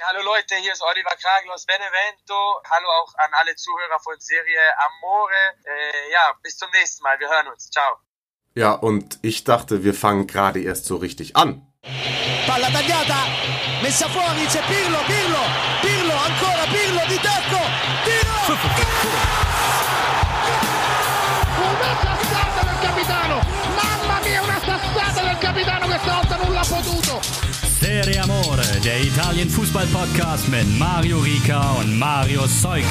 Hallo Leute, hier ist Oliver Kragel aus Benevento. Hallo auch an alle Zuhörer von Serie Amore. Äh, ja, bis zum nächsten Mal. Wir hören uns. Ciao. Ja, und ich dachte, wir fangen gerade erst so richtig an. Palla tagliata, messa fuori, c'è Pirlo, Pirlo, Serie Amore, der Italien-Fußball-Podcast mit Mario Rica und Mario Seuke.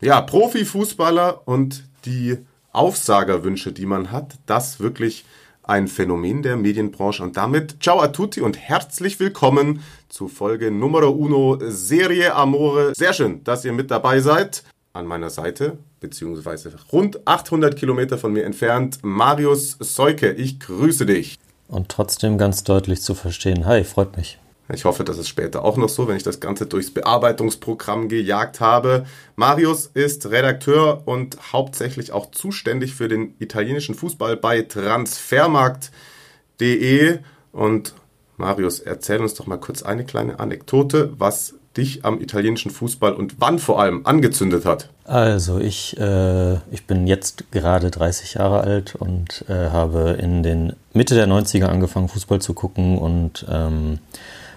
Ja, Profifußballer und die Aufsagerwünsche, die man hat, das wirklich ein Phänomen der Medienbranche. Und damit ciao a tutti und herzlich willkommen zu Folge Numero Uno Serie Amore. Sehr schön, dass ihr mit dabei seid. An meiner Seite, beziehungsweise rund 800 Kilometer von mir entfernt, Marius Seuke. Ich grüße dich. Und trotzdem ganz deutlich zu verstehen. Hi, freut mich. Ich hoffe, das ist später auch noch so, wenn ich das Ganze durchs Bearbeitungsprogramm gejagt habe. Marius ist Redakteur und hauptsächlich auch zuständig für den italienischen Fußball bei transfermarkt.de. Und Marius, erzähl uns doch mal kurz eine kleine Anekdote, was dich am italienischen Fußball und wann vor allem angezündet hat. Also ich, äh, ich bin jetzt gerade 30 Jahre alt und äh, habe in den Mitte der 90er angefangen, Fußball zu gucken und ähm,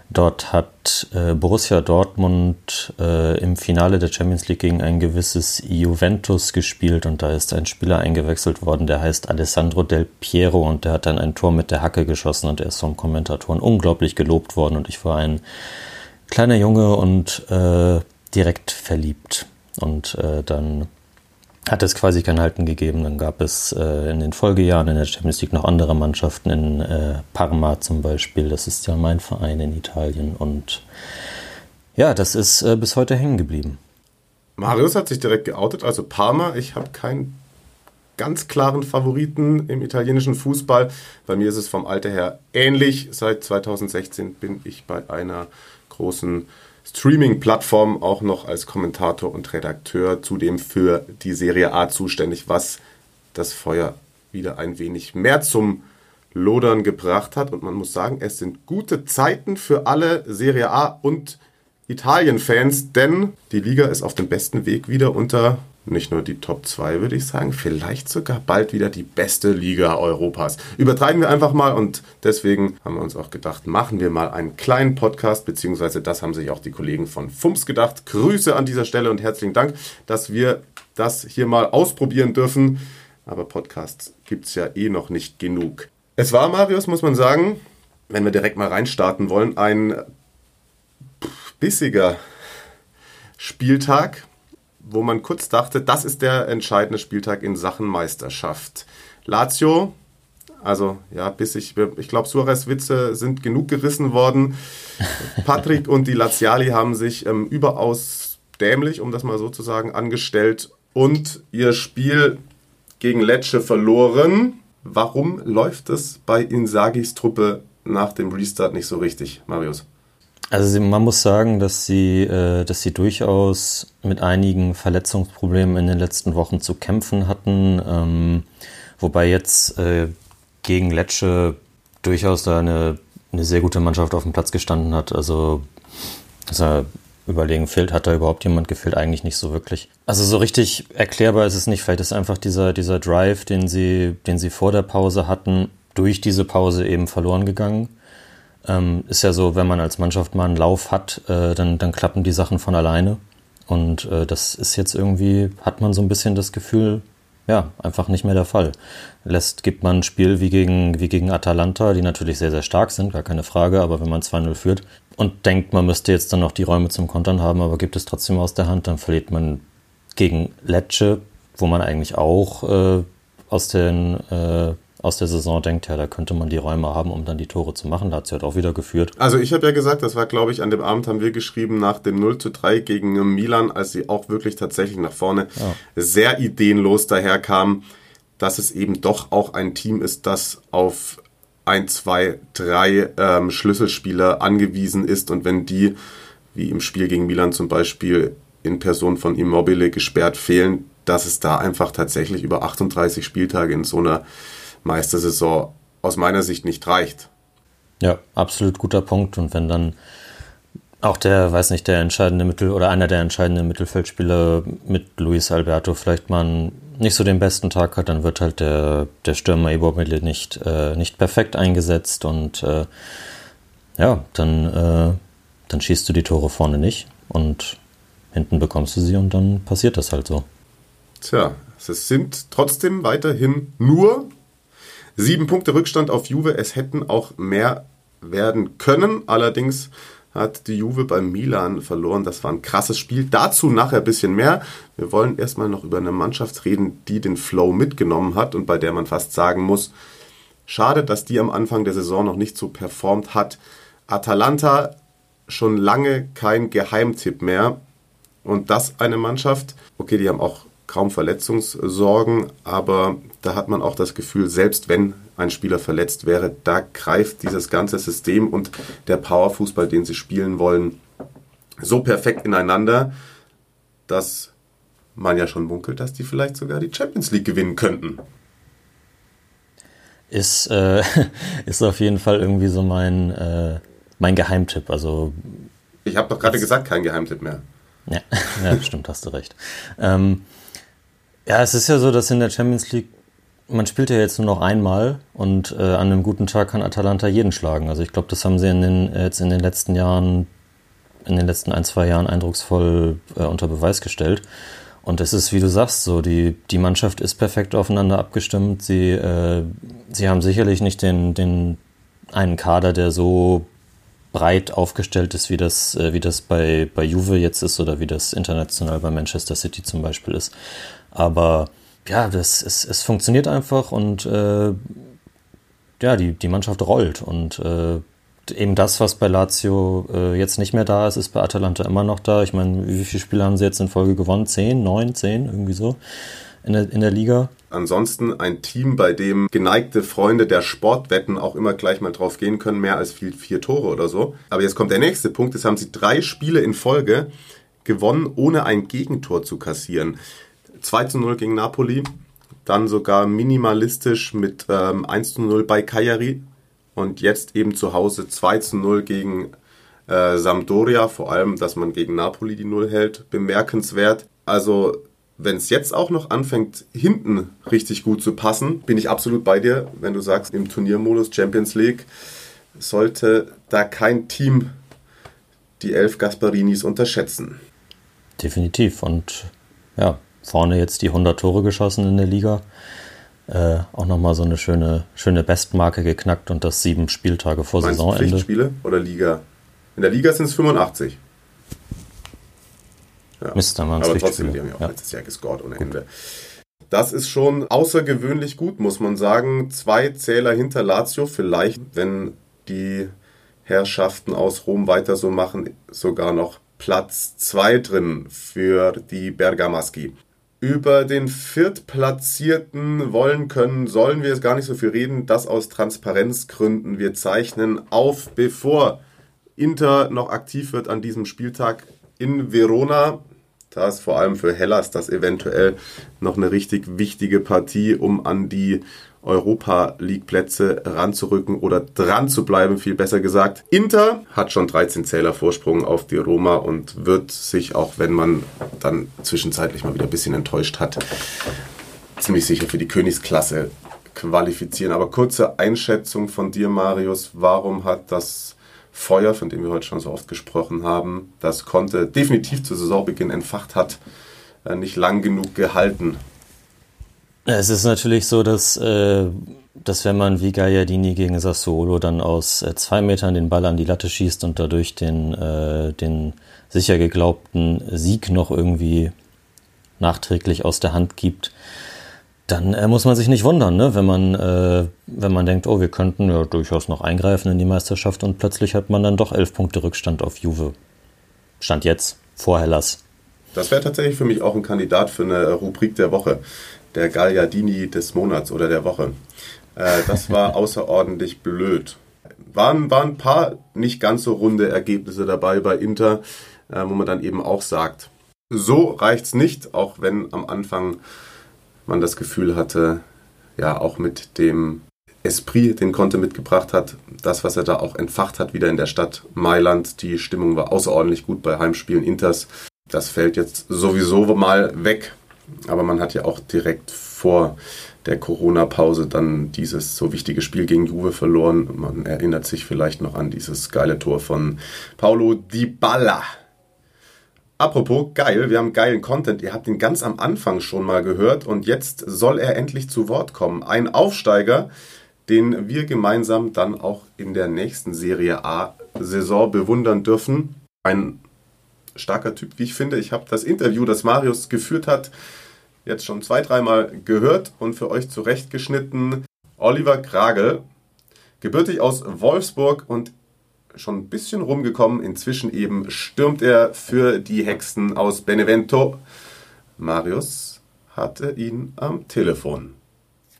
Dort hat äh, Borussia Dortmund äh, im Finale der Champions League gegen ein gewisses Juventus gespielt und da ist ein Spieler eingewechselt worden, der heißt Alessandro Del Piero und der hat dann ein Tor mit der Hacke geschossen und er ist vom Kommentatoren unglaublich gelobt worden und ich war ein kleiner Junge und äh, direkt verliebt. Und äh, dann hat es quasi kein Halten gegeben. Dann gab es äh, in den Folgejahren in der Champions League noch andere Mannschaften, in äh, Parma zum Beispiel. Das ist ja mein Verein in Italien. Und ja, das ist äh, bis heute hängen geblieben. Marius hat sich direkt geoutet, also Parma. Ich habe keinen ganz klaren Favoriten im italienischen Fußball. Bei mir ist es vom Alter her ähnlich. Seit 2016 bin ich bei einer großen Streaming-Plattform auch noch als Kommentator und Redakteur, zudem für die Serie A zuständig, was das Feuer wieder ein wenig mehr zum Lodern gebracht hat. Und man muss sagen, es sind gute Zeiten für alle Serie A und Italien-Fans, denn die Liga ist auf dem besten Weg wieder unter nicht nur die Top 2, würde ich sagen, vielleicht sogar bald wieder die beste Liga Europas. Übertreiben wir einfach mal und deswegen haben wir uns auch gedacht, machen wir mal einen kleinen Podcast, beziehungsweise das haben sich auch die Kollegen von FUMS gedacht. Grüße an dieser Stelle und herzlichen Dank, dass wir das hier mal ausprobieren dürfen. Aber Podcasts gibt es ja eh noch nicht genug. Es war, Marius, muss man sagen, wenn wir direkt mal reinstarten wollen, ein bissiger Spieltag wo man kurz dachte, das ist der entscheidende Spieltag in Sachen Meisterschaft. Lazio, also ja, bis ich, ich glaube, Suarez Witze sind genug gerissen worden. Patrick und die Laziali haben sich ähm, überaus dämlich, um das mal so zu sagen, angestellt und ihr Spiel gegen Lecce verloren. Warum läuft es bei Insagis Truppe nach dem Restart nicht so richtig, Marius? Also man muss sagen, dass sie, äh, dass sie durchaus mit einigen Verletzungsproblemen in den letzten Wochen zu kämpfen hatten. Ähm, wobei jetzt äh, gegen Lecce durchaus da eine, eine sehr gute Mannschaft auf dem Platz gestanden hat. Also also überlegen, fehlt, hat da überhaupt jemand gefehlt? Eigentlich nicht so wirklich. Also so richtig erklärbar ist es nicht. Vielleicht ist einfach dieser, dieser Drive, den sie, den sie vor der Pause hatten, durch diese Pause eben verloren gegangen. Ähm, ist ja so, wenn man als Mannschaft mal einen Lauf hat, äh, dann, dann klappen die Sachen von alleine. Und äh, das ist jetzt irgendwie, hat man so ein bisschen das Gefühl, ja, einfach nicht mehr der Fall. Lässt, gibt man ein Spiel wie gegen, wie gegen Atalanta, die natürlich sehr, sehr stark sind, gar keine Frage, aber wenn man 2-0 führt und denkt, man müsste jetzt dann noch die Räume zum Kontern haben, aber gibt es trotzdem aus der Hand, dann verliert man gegen Lecce, wo man eigentlich auch äh, aus den äh, aus der Saison denkt, ja, da könnte man die Räume haben, um dann die Tore zu machen. Da hat sie halt auch wieder geführt. Also ich habe ja gesagt, das war, glaube ich, an dem Abend haben wir geschrieben, nach dem 0 zu 3 gegen Milan, als sie auch wirklich tatsächlich nach vorne ja. sehr ideenlos daherkam, dass es eben doch auch ein Team ist, das auf ein, zwei, drei ähm, Schlüsselspieler angewiesen ist und wenn die, wie im Spiel gegen Milan zum Beispiel, in Person von Immobile gesperrt fehlen, dass es da einfach tatsächlich über 38 Spieltage in so einer Meistersaison aus meiner Sicht nicht reicht. Ja, absolut guter Punkt. Und wenn dann auch der, weiß nicht, der entscheidende Mittel oder einer der entscheidenden Mittelfeldspieler mit Luis Alberto vielleicht mal nicht so den besten Tag hat, dann wird halt der, der Stürmer Immobile nicht, äh, nicht perfekt eingesetzt und äh, ja, dann, äh, dann schießt du die Tore vorne nicht und hinten bekommst du sie und dann passiert das halt so. Tja, es sind trotzdem weiterhin nur sieben Punkte Rückstand auf Juve. Es hätten auch mehr werden können. Allerdings hat die Juve beim Milan verloren. Das war ein krasses Spiel. Dazu nachher ein bisschen mehr. Wir wollen erstmal noch über eine Mannschaft reden, die den Flow mitgenommen hat und bei der man fast sagen muss, schade, dass die am Anfang der Saison noch nicht so performt hat. Atalanta schon lange kein Geheimtipp mehr. Und das eine Mannschaft, okay, die haben auch kaum Verletzungssorgen, aber da hat man auch das Gefühl, selbst wenn ein Spieler verletzt wäre, da greift dieses ganze System und der Powerfußball, den sie spielen wollen, so perfekt ineinander, dass man ja schon munkelt, dass die vielleicht sogar die Champions League gewinnen könnten. Ist, äh, ist auf jeden Fall irgendwie so mein, äh, mein Geheimtipp. Also, ich habe doch gerade gesagt, kein Geheimtipp mehr. Ja, ja stimmt, hast du recht. Ähm, ja, es ist ja so, dass in der Champions League, man spielt ja jetzt nur noch einmal und äh, an einem guten Tag kann Atalanta jeden schlagen. Also ich glaube, das haben sie in den, jetzt in den letzten Jahren, in den letzten ein, zwei Jahren eindrucksvoll äh, unter Beweis gestellt. Und es ist, wie du sagst, so, die, die Mannschaft ist perfekt aufeinander abgestimmt. Sie, äh, sie haben sicherlich nicht den, den einen Kader, der so breit aufgestellt ist, wie das, äh, wie das bei, bei Juve jetzt ist oder wie das international bei Manchester City zum Beispiel ist. Aber ja, das, es, es funktioniert einfach und äh, ja, die, die Mannschaft rollt. Und äh, eben das, was bei Lazio äh, jetzt nicht mehr da ist, ist bei Atalanta immer noch da. Ich meine, wie viele Spiele haben sie jetzt in Folge gewonnen? Zehn, neun, zehn, irgendwie so in der, in der Liga. Ansonsten ein Team, bei dem geneigte Freunde der Sportwetten auch immer gleich mal drauf gehen können, mehr als vier, vier Tore oder so. Aber jetzt kommt der nächste Punkt. Jetzt haben sie drei Spiele in Folge gewonnen, ohne ein Gegentor zu kassieren. 2 zu 0 gegen Napoli, dann sogar minimalistisch mit ähm, 1 zu 0 bei Cagliari und jetzt eben zu Hause 2 zu 0 gegen äh, Sampdoria, vor allem, dass man gegen Napoli die Null hält, bemerkenswert. Also wenn es jetzt auch noch anfängt, hinten richtig gut zu passen, bin ich absolut bei dir, wenn du sagst, im Turniermodus Champions League sollte da kein Team die elf Gasparinis unterschätzen. Definitiv. Und ja, vorne jetzt die 100 Tore geschossen in der Liga. Äh, auch nochmal so eine schöne, schöne Bestmarke geknackt und das sieben Spieltage vor Meinst Saisonende. Pflichtspiele oder Liga? In der Liga sind es 85. Ja. Mist, dann Aber trotzdem, die haben ja auch ja. letztes Jahr gescored ohne Ende. Das ist schon außergewöhnlich gut, muss man sagen. Zwei Zähler hinter Lazio, vielleicht, wenn die Herrschaften aus Rom weiter so machen, sogar noch Platz 2 drin für die Bergamaschi. Über den Viertplatzierten wollen können, sollen wir jetzt gar nicht so viel reden, das aus Transparenzgründen. Wir zeichnen auf, bevor Inter noch aktiv wird an diesem Spieltag in Verona. Da ist vor allem für Hellas das eventuell noch eine richtig wichtige Partie, um an die Europa League Plätze ranzurücken oder dran zu bleiben, viel besser gesagt. Inter hat schon 13 Zähler Vorsprung auf die Roma und wird sich, auch wenn man dann zwischenzeitlich mal wieder ein bisschen enttäuscht hat, ziemlich sicher für die Königsklasse qualifizieren. Aber kurze Einschätzung von dir, Marius. Warum hat das Feuer, von dem wir heute schon so oft gesprochen haben, das konnte definitiv zu Saisonbeginn entfacht hat, äh, nicht lang genug gehalten? Es ist natürlich so, dass, äh, dass wenn man wie Gagliardini gegen Sassuolo dann aus äh, zwei Metern den Ball an die Latte schießt und dadurch den, den sicher geglaubten Sieg noch irgendwie nachträglich aus der Hand gibt, dann äh, muss man sich nicht wundern, ne? wenn, man, äh, wenn man denkt, oh, wir könnten ja durchaus noch eingreifen in die Meisterschaft und plötzlich hat man dann doch elf Punkte Rückstand auf Juve. Stand jetzt, vor Hellas. Das wäre tatsächlich für mich auch ein Kandidat für eine Rubrik der Woche der Gagliardini des Monats oder der Woche. Äh, das war außerordentlich blöd. Waren, waren ein paar nicht ganz so runde Ergebnisse dabei bei Inter, äh, wo man dann eben auch sagt, so reicht's nicht, auch wenn am Anfang man das Gefühl hatte, ja, auch mit dem Esprit, den Conte mitgebracht hat, das, was er da auch entfacht hat, wieder in der Stadt Mailand. Die Stimmung war außerordentlich gut bei Heimspielen Inters. Das fällt jetzt sowieso mal weg. Aber man hat ja auch direkt vor der Corona-Pause dann dieses so wichtige Spiel gegen Juve verloren. Man erinnert sich vielleicht noch an dieses geile Tor von Paulo Dybala. Apropos geil, wir haben geilen Content. Ihr habt ihn ganz am Anfang schon mal gehört und jetzt soll er endlich zu Wort kommen. Ein Aufsteiger, den wir gemeinsam dann auch in der nächsten Serie A-Saison bewundern dürfen. Ein starker Typ, wie ich finde. Ich habe das Interview, das Marius geführt hat, jetzt schon zwei, dreimal gehört und für euch zurechtgeschnitten. Oliver Kragel, gebürtig aus Wolfsburg und schon ein bisschen rumgekommen. Inzwischen eben stürmt er für die Hexen aus Benevento. Marius hatte ihn am Telefon.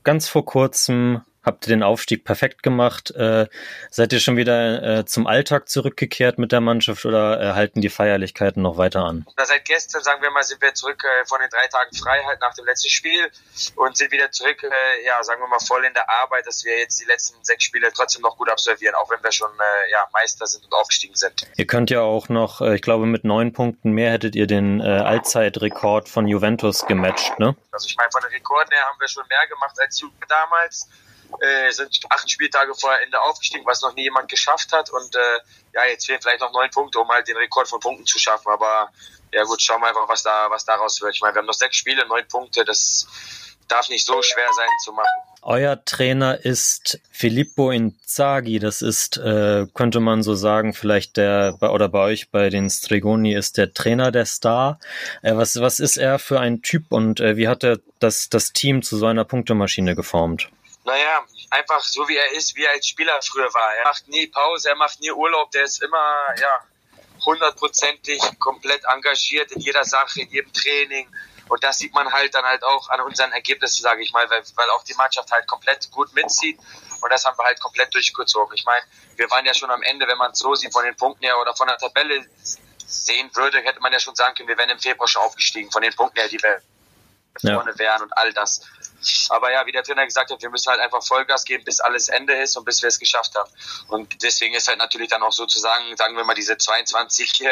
Ganz vor kurzem Habt ihr den Aufstieg perfekt gemacht? Äh, seid ihr schon wieder äh, zum Alltag zurückgekehrt mit der Mannschaft oder äh, halten die Feierlichkeiten noch weiter an? Na, seit gestern, sagen wir mal, sind wir zurück äh, von den drei Tagen Freiheit nach dem letzten Spiel und sind wieder zurück, äh, ja, sagen wir mal, voll in der Arbeit, dass wir jetzt die letzten sechs Spiele trotzdem noch gut absolvieren, auch wenn wir schon äh, ja, Meister sind und aufgestiegen sind. Ihr könnt ja auch noch, ich glaube, mit neun Punkten mehr hättet ihr den Allzeitrekord von Juventus gematcht, ne? Also ich meine, von den Rekorden her haben wir schon mehr gemacht als Juve damals äh, sind acht Spieltage vor Ende aufgestiegen, was noch nie jemand geschafft hat. Und äh, ja, jetzt fehlen vielleicht noch neun Punkte, um halt den Rekord von Punkten zu schaffen. Aber ja gut, schauen wir einfach, was da, was daraus wird. Ich meine, wir haben noch sechs Spiele, neun Punkte. Das darf nicht so schwer sein zu machen. Euer Trainer ist Filippo Inzaghi. Das ist, äh, könnte man so sagen, vielleicht der, oder bei euch bei den Stregoni ist der Trainer der Star. Äh, was, was ist er für ein Typ und äh, wie hat er das, das Team zu so einer Punktemaschine geformt? Naja, einfach so wie er ist, wie er als Spieler früher war. Er macht nie Pause, er macht nie Urlaub, der ist immer, ja, hundertprozentig komplett engagiert in jeder Sache, in jedem Training. Und das sieht man halt dann halt auch an unseren Ergebnissen, sage ich mal, weil, weil auch die Mannschaft halt komplett gut mitzieht. Und das haben wir halt komplett durchgezogen. Ich meine, wir waren ja schon am Ende, wenn man es so sieht, von den Punkten her oder von der Tabelle sehen würde, hätte man ja schon sagen können, wir wären im Februar schon aufgestiegen, von den Punkten her, die wir ja. vorne wären und all das. Aber ja, wie der Trainer gesagt hat, wir müssen halt einfach Vollgas geben, bis alles Ende ist und bis wir es geschafft haben. Und deswegen ist halt natürlich dann auch sozusagen, sagen wir mal, diese 22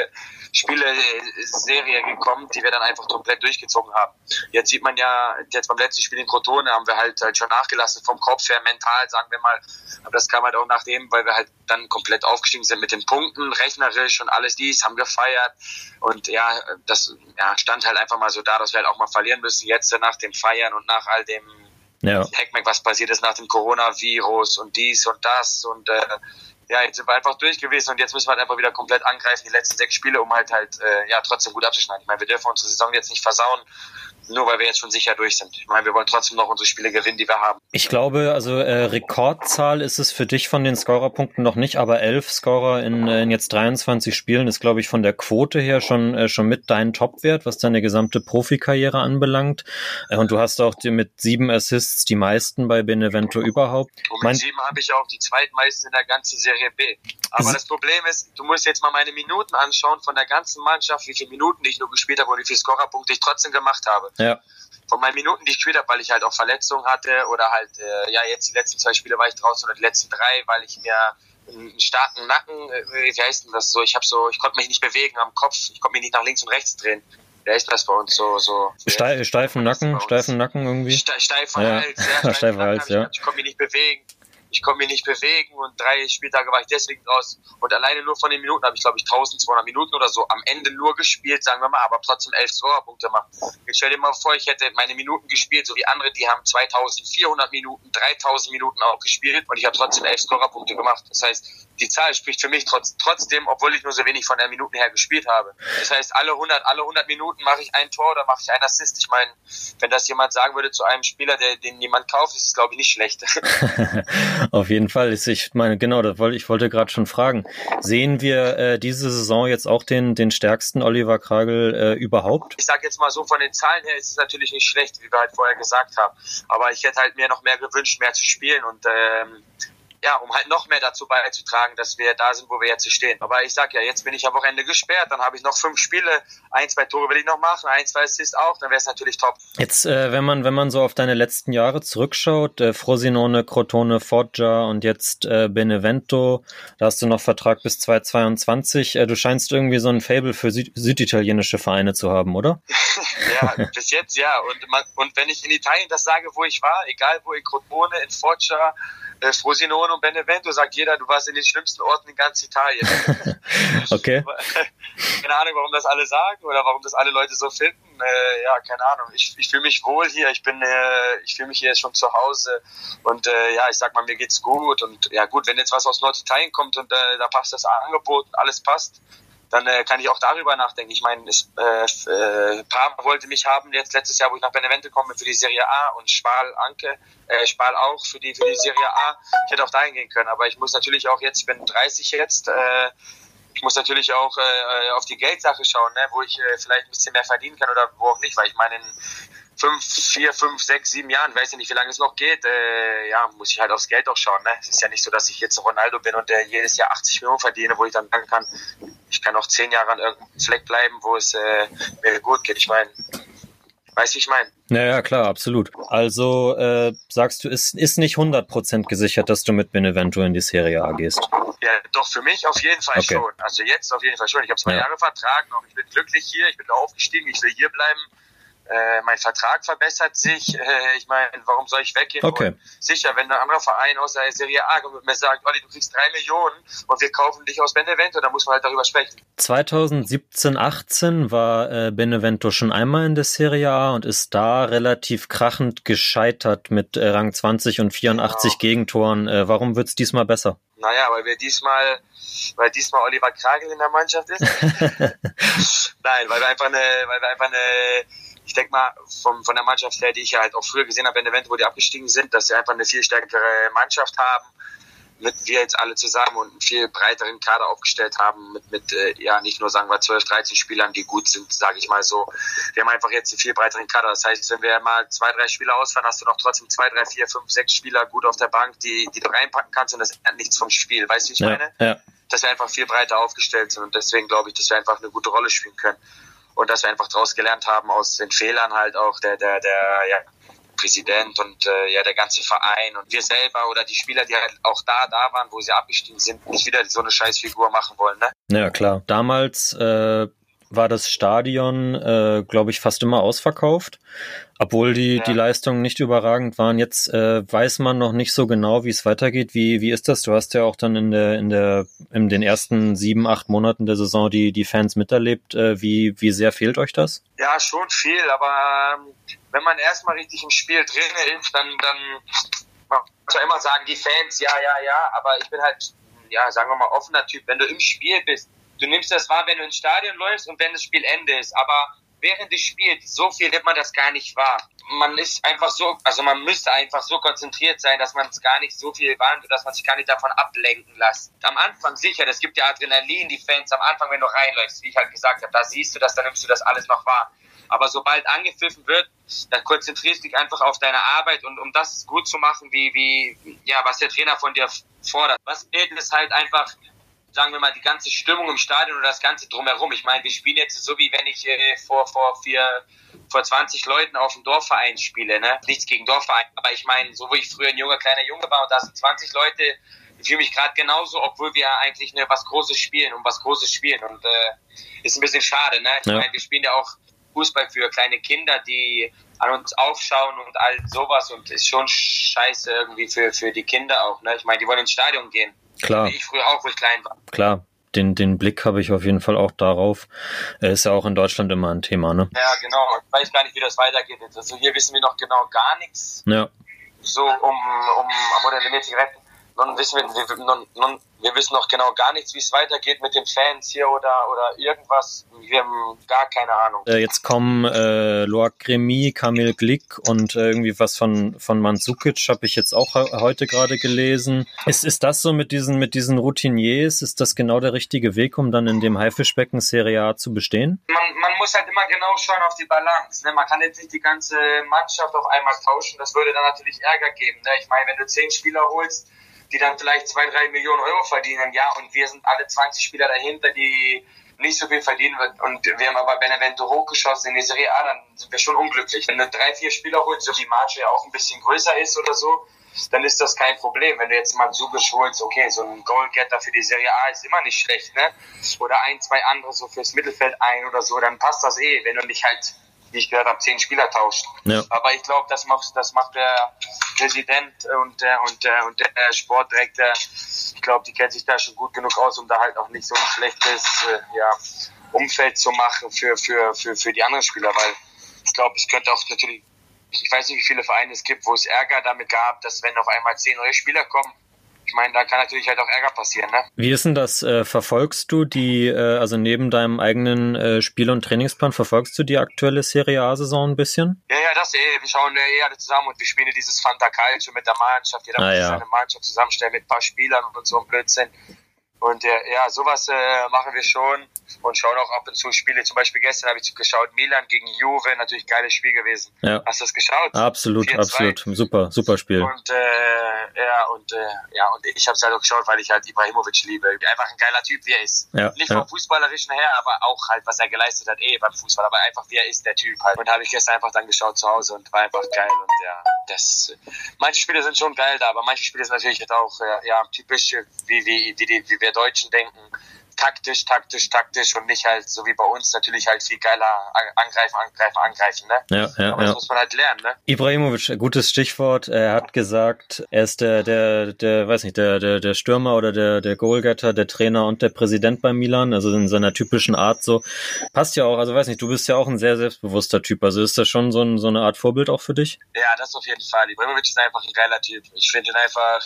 Spiele-Serie gekommen, die wir dann einfach komplett durchgezogen haben. Jetzt sieht man ja, jetzt beim letzten Spiel in Crotone haben wir halt, halt schon nachgelassen, vom Kopf her, mental, sagen wir mal. Aber das kam halt auch nachdem, weil wir halt dann komplett aufgestiegen sind mit den Punkten, rechnerisch und alles dies, haben gefeiert. Und ja, das ja, stand halt einfach mal so da, dass wir halt auch mal verlieren müssen, jetzt nach dem Feiern und nach all dem ja. Hackmack, was passiert ist nach dem Coronavirus und dies und das und äh, ja, jetzt sind wir einfach durch gewesen und jetzt müssen wir halt einfach wieder komplett angreifen, die letzten sechs Spiele, um halt halt äh, ja trotzdem gut abzuschneiden. Ich meine, wir dürfen unsere Saison jetzt nicht versauen, nur weil wir jetzt schon sicher durch sind. Ich meine, wir wollen trotzdem noch unsere Spiele gewinnen, die wir haben. Ich glaube, also äh, Rekordzahl ist es für dich von den Scorerpunkten noch nicht, aber elf Scorer in, äh, in jetzt 23 Spielen ist, glaube ich, von der Quote her schon äh, schon mit dein Topwert, was deine gesamte Profikarriere anbelangt. Äh, und du hast auch die, mit sieben Assists die meisten bei Benevento überhaupt. Und mit mein sieben habe ich auch die zweitmeisten in der ganzen Serie B. Aber das Problem ist, du musst jetzt mal meine Minuten anschauen von der ganzen Mannschaft, wie viele Minuten ich nur gespielt habe und wie viele Scorerpunkte ich trotzdem gemacht habe. Ja. Von meinen Minuten, die ich gespielt habe, weil ich halt auch Verletzungen hatte oder halt, äh, ja, jetzt die letzten zwei Spiele war ich draußen oder die letzten drei, weil ich mir einen starken Nacken, äh, wie heißt denn das so? Ich habe so, ich konnte mich nicht bewegen am Kopf, ich konnte mich nicht nach links und rechts drehen. Wer ist das bei uns so? so Ste steifen Nacken, steifen Nacken irgendwie? Ste steifer ja. Hals, ja. steifer Hals, ja. Ich, ich konnte mich nicht bewegen ich konnte mich nicht bewegen und drei Spieltage war ich deswegen raus. Und alleine nur von den Minuten habe ich, glaube ich, 1200 Minuten oder so am Ende nur gespielt, sagen wir mal, aber trotzdem elf Scorerpunkte gemacht. Ich stell dir mal vor, ich hätte meine Minuten gespielt, so wie andere, die haben 2400 Minuten, 3000 Minuten auch gespielt und ich habe trotzdem elf Scorerpunkte gemacht. Das heißt, die Zahl spricht für mich trotz, trotzdem, obwohl ich nur so wenig von der Minuten her gespielt habe. Das heißt, alle 100, alle 100 Minuten mache ich ein Tor oder mache ich einen Assist. Ich meine, wenn das jemand sagen würde zu einem Spieler, der, den jemand kauft, ist es, glaube ich, nicht schlecht. Auf jeden Fall. Ich meine, genau, das wollte, ich wollte gerade schon fragen. Sehen wir äh, diese Saison jetzt auch den, den stärksten Oliver Kragel äh, überhaupt? Ich sage jetzt mal so, von den Zahlen her ist es natürlich nicht schlecht, wie wir halt vorher gesagt haben. Aber ich hätte halt mir noch mehr gewünscht, mehr zu spielen und ähm, ja, um halt noch mehr dazu beizutragen, dass wir da sind, wo wir jetzt stehen. Aber ich sag ja, jetzt bin ich am Wochenende gesperrt, dann habe ich noch fünf Spiele, ein, zwei Tore will ich noch machen, ein, zwei Assists auch, dann wäre es natürlich top. Jetzt, äh, wenn man wenn man so auf deine letzten Jahre zurückschaut, äh, Frosinone, Crotone, Foggia und jetzt äh, Benevento, da hast du noch Vertrag bis 2022. Äh, du scheinst irgendwie so ein Fable für Süd süditalienische Vereine zu haben, oder? ja, bis jetzt ja. Und, man, und wenn ich in Italien das sage, wo ich war, egal wo in Crotone, in Foggia, äh, Frosinone und Benevento, sagt jeder, du warst in den schlimmsten Orten in ganz Italien. okay. Keine Ahnung, warum das alle sagen oder warum das alle Leute so finden. Äh, ja, keine Ahnung. Ich, ich fühle mich wohl hier. Ich bin, äh, ich fühle mich hier schon zu Hause. Und äh, ja, ich sag mal, mir geht's gut. Und ja, gut, wenn jetzt was aus Norditalien kommt und äh, da passt das Angebot, alles passt, dann äh, kann ich auch darüber nachdenken. Ich meine, äh, äh, Parma wollte mich haben jetzt letztes Jahr, wo ich nach Benevento komme für die Serie A und Spal Anke, äh, Spal auch für die für die Serie A. Ich hätte auch dahin gehen können, aber ich muss natürlich auch jetzt, ich bin 30 jetzt, äh, ich muss natürlich auch äh, auf die Geldsache schauen, ne, wo ich äh, vielleicht ein bisschen mehr verdienen kann oder wo auch nicht, weil ich meine, in fünf, vier, fünf, sechs, sieben Jahren, weiß ja nicht, wie lange es noch geht, äh, ja, muss ich halt aufs Geld auch schauen. Ne? Es ist ja nicht so, dass ich jetzt Ronaldo bin und der jedes Jahr 80 Millionen verdiene, wo ich dann sagen kann, ich kann auch zehn Jahre an irgendeinem Fleck bleiben, wo es äh, mir gut geht. Ich meine, weißt du, wie ich meine? Ja, ja, klar, absolut. Also äh, sagst du, ist, ist nicht 100% gesichert, dass du mit Benevento in die Serie A gehst? Ja, doch, für mich auf jeden Fall Okay. schon. Also jetzt auf jeden Fall schon. Ich habe zwei Ja. Jahre Vertrag noch. Ich bin glücklich hier, ich bin aufgestiegen, ich will hier bleiben. Äh, mein Vertrag verbessert sich. Äh, ich meine, warum soll ich weggehen? Okay. Und sicher, wenn ein anderer Verein aus der Serie A kommt und mir sagt, Olli, du kriegst drei Millionen und wir kaufen dich aus Benevento, dann muss man halt darüber sprechen. 2017, 18 war äh, Benevento schon einmal in der Serie A und ist da relativ krachend gescheitert mit äh, Rang 20 und 84 Genau. Gegentoren. Äh, warum wird's diesmal besser? Naja, weil wir diesmal, weil diesmal Oliver Kragel in der Mannschaft ist. Nein, weil wir einfach eine, weil wir einfach eine, ich denke mal, vom, von der Mannschaft her, die ich ja halt auch früher gesehen habe, Benevento, wo die abgestiegen sind, dass sie einfach eine viel stärkere Mannschaft haben, mit wir jetzt alle zusammen und einen viel breiteren Kader aufgestellt haben, mit, mit äh, ja nicht nur sagen wir 12, 13 Spielern, die gut sind, sage ich mal so. Wir haben einfach jetzt einen viel breiteren Kader. Das heißt, wenn wir mal zwei, drei Spieler ausfallen, hast du noch trotzdem zwei, drei, vier, fünf, sechs Spieler gut auf der Bank, die, die du reinpacken kannst und das ändert nichts vom Spiel. Weißt du, wie ich Ja, meine? ja. dass wir einfach viel breiter aufgestellt sind und deswegen glaube ich, dass wir einfach eine gute Rolle spielen können und dass wir einfach daraus gelernt haben aus den Fehlern halt auch der der der ja, Präsident und äh, ja der ganze Verein und wir selber oder die Spieler, die halt auch da da waren, wo sie abgestiegen sind, nicht wieder so eine Scheißfigur machen wollen, ne? Ja, klar. Damals äh, war das Stadion, äh, glaube ich, fast immer ausverkauft, obwohl die, Ja. die Leistungen nicht überragend waren. Jetzt äh, weiß man noch nicht so genau, wie es weitergeht. Wie, wie ist das? Du hast ja auch dann in der, in der, in den ersten sieben, acht Monaten der Saison die, die Fans miterlebt. Äh, wie, wie sehr fehlt euch das? Ja, schon viel, aber ähm, wenn man erstmal richtig im Spiel drin ist, dann, dann man ja immer sagen, die Fans, ja, ja, ja, aber ich bin halt, ja, sagen wir mal, offener Typ. Wenn du im Spiel bist, du nimmst das wahr, wenn du ins Stadion läufst und wenn das Spiel Ende ist, aber während des Spiels, so viel nimmt man das gar nicht wahr. Man ist einfach so, also man müsste einfach so konzentriert sein, dass man es gar nicht so viel wahrnimmt, dass man sich gar nicht davon ablenken lässt. Am Anfang sicher, das gibt ja Adrenalin, die Fans am Anfang, wenn du reinläufst, wie ich halt gesagt habe, da siehst du das, dann nimmst du das alles noch wahr. Aber sobald angepfiffen wird, dann konzentrierst du dich einfach auf deine Arbeit und um das gut zu machen, wie, wie, ja, was der Trainer von dir fordert. Was fehlt, ist halt einfach, sagen wir mal, die ganze Stimmung im Stadion oder das Ganze drumherum. Ich meine, wir spielen jetzt so, wie wenn ich äh, vor, vor vier, vor 20 Leuten auf dem Dorfverein spiele, ne? Nichts gegen Dorfverein, aber ich meine, so wo ich früher ein junger, kleiner Junge war und da sind 20 Leute, ich fühle mich gerade genauso, obwohl wir eigentlich ne, was Großes spielen und was Großes spielen und äh, ist ein bisschen schade, ne? Ich Ja. meine, wir spielen ja auch Fußball für kleine Kinder, die an uns aufschauen und all sowas und ist schon scheiße irgendwie für, für die Kinder auch, ne? Ich meine, die wollen ins Stadion gehen. Klar. Wie ich früher auch, wo ich klein war. Klar. Den, den Blick habe ich auf jeden Fall auch darauf. Ist ja auch in Deutschland immer ein Thema, ne? Ja, genau. Ich weiß gar nicht, wie das weitergeht. Also hier wissen wir noch genau gar nichts. Ja. So um, um am zu retten. Nun wissen wir, wir, nun, nun, wir wissen noch genau gar nichts, wie es weitergeht mit den Fans hier oder, oder irgendwas. Wir haben gar keine Ahnung. Äh, jetzt kommen äh, Loak Remy, Kamil Glick und äh, irgendwie was von, von Mandzukic habe ich jetzt auch he- heute gerade gelesen. Ist, ist das so mit diesen, mit diesen Routiniers, ist das genau der richtige Weg, um dann in dem Haifischbecken Serie A zu bestehen? man, man muss halt immer genau schauen auf die Balance. Ne? Man kann jetzt nicht die ganze Mannschaft auf einmal tauschen. Das würde dann natürlich Ärger geben. Ne? Ich meine, wenn du zehn Spieler holst, die dann vielleicht zwei, drei Millionen Euro verdienen, ja, und wir sind alle 20 Spieler dahinter, die nicht so viel verdienen und wir haben aber Benevento hochgeschossen in die Serie A, dann sind wir schon unglücklich. Wenn du drei, vier Spieler holst, so die Marge ja auch ein bisschen größer ist oder so, dann ist das kein Problem. Wenn du jetzt mal Subic holst, okay, so ein Goalgetter für die Serie A ist immer nicht schlecht, ne? Oder ein, zwei andere so fürs Mittelfeld ein oder so, dann passt das eh, wenn du nicht halt, wie ich gehört habe, zehn Spieler tauscht. Ja. Aber ich glaube, das macht, das macht der Präsident und der, und der, und der Sportdirektor. Ich glaube, die kennt sich da schon gut genug aus, um da halt auch nicht so ein schlechtes, äh, ja, Umfeld zu machen für, für, für, für die anderen Spieler, weil ich glaube, es könnte auch natürlich ich weiß nicht, wie viele Vereine es gibt, wo es Ärger damit gab, dass wenn auf einmal zehn neue Spieler kommen, ich meine, da kann natürlich halt auch Ärger passieren. Ne? Wie ist denn das? Äh, verfolgst du die, äh, also neben deinem eigenen äh, Spiel- und Trainingsplan, verfolgst du die aktuelle Serie A-Saison ein bisschen? Ja, ja, das eh. Wir schauen ja eh alle zusammen und wir spielen dieses Fanta Calcio mit der Mannschaft. Jeder Ah, muss ja. seine Mannschaft zusammenstellen mit ein paar Spielern und so ein Blödsinn. Und äh, ja, sowas äh, machen wir schon und schauen auch ab und zu Spiele. Zum Beispiel gestern habe ich geschaut, Milan gegen Juve, natürlich geiles Spiel gewesen. Ja. Hast du das geschaut? Absolut, 4-2. absolut. Super, super Spiel. Und äh, ja, und äh, ja, und ich habe es halt auch geschaut, weil ich halt Ibrahimovic liebe. Einfach ein geiler Typ, wie er ist. Ja, Nicht ja. vom Fußballerischen her, aber auch halt, was er geleistet hat, eh beim Fußball, aber einfach wie er ist, der Typ halt. Und habe ich gestern einfach dann geschaut zu Hause und war einfach geil. Und ja, das manche Spiele sind schon geil da, aber manche Spiele sind natürlich halt auch äh, ja, typisch, wie, wie, wie, wie wir Deutschen denken. Taktisch, taktisch, taktisch und nicht halt so wie bei uns natürlich halt viel geiler an- angreifen, angreifen, angreifen, ne? Ja, ja, Aber das ja. muss man halt lernen, ne? Ibrahimovic, gutes Stichwort. Er hat gesagt, er ist der, der, der, weiß nicht, der, der, der Stürmer oder der, der Goalgetter, der Trainer und der Präsident bei Milan, also in seiner typischen Art so. Passt ja auch, also weiß nicht, du bist ja auch ein sehr selbstbewusster Typ. Also ist das schon so, ein, so eine Art Vorbild auch für dich? Ja, das auf jeden Fall. Ibrahimovic ist einfach ein geiler Typ. Ich finde ihn einfach,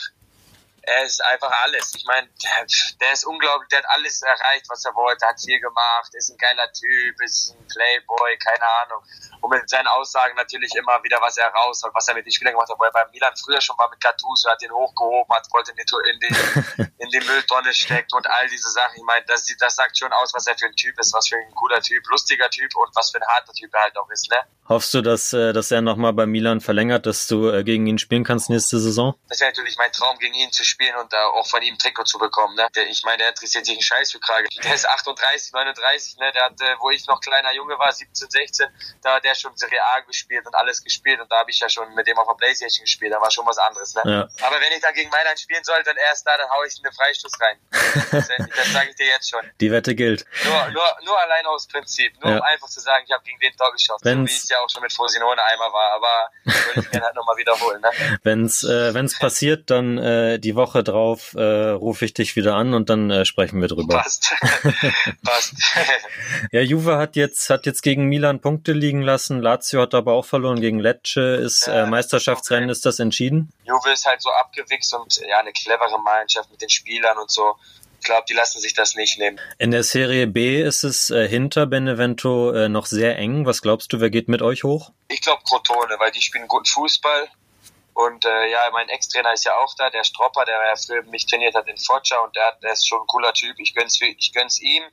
er ist einfach alles. Ich meine, der, der ist unglaublich, der hat alles erreicht, was er wollte, hat viel gemacht, ist ein geiler Typ, ist ein Playboy, keine Ahnung. Und mit seinen Aussagen natürlich immer wieder, was er rausholt, was er mit den Spielern gemacht hat, wo er bei Milan früher schon war mit Gattuso, hat den hochgehoben, hat, wollte in die, in die, in die Mülltonne stecken und all diese Sachen. Ich meine, das, das sagt schon aus, was er für ein Typ ist, was für ein cooler Typ, lustiger Typ und was für ein harter Typ er halt auch ist, ne? Hoffst du, dass, äh, dass er nochmal bei Milan verlängert, dass du äh, gegen ihn spielen kannst nächste Saison? Das wäre natürlich mein Traum, gegen ihn zu spielen und da auch von ihm ein Trikot zu bekommen. Ne? Ich meine, der interessiert sich einen Scheiß für Krage. Der ist 38, 39, ne? der hat, äh, wo ich noch kleiner Junge war, 17, 16, da hat der schon Serie A gespielt und alles gespielt und da habe ich ja schon mit dem auf der Playstation gespielt, da war schon was anderes. Ne? Ja. Aber wenn ich dann gegen Mailand spielen soll, dann erst da, dann hau ich einen Freistoß rein. Das, das sage ich dir jetzt schon. Die Wette gilt. Nur, nur, nur allein aus Prinzip. Nur Ja. um einfach zu sagen, ich habe gegen den Tor geschossen. So Wenn's- wie es ja auch schon mit Frosinone einmal war. Aber würde ich gerne halt nochmal wiederholen. Ne? Wenn's, äh, wenn's passiert, dann äh, die Woche drauf äh, rufe ich dich wieder an und dann äh, sprechen wir drüber. Passt. Passt. Ja, Juve hat jetzt hat jetzt gegen Milan Punkte liegen lassen. Lazio hat aber auch verloren gegen Lecce. Ist äh, Ja, Meisterschaftsrennen ist das entschieden? Juve ist halt so abgewichst und ja, eine clevere Mannschaft mit den Spielern und so. Ich glaube, die lassen sich das nicht nehmen. In der Serie B ist es äh, hinter Benevento äh, noch sehr eng. Was glaubst du, wer geht mit euch hoch? Ich glaube Crotone, weil die spielen guten Fußball. Und äh, ja, mein Ex-Trainer ist ja auch da, der Stropper, der ja früher mich trainiert hat in Foggia und der, der ist schon ein cooler Typ. Ich gönn's, ich gönn's ihm.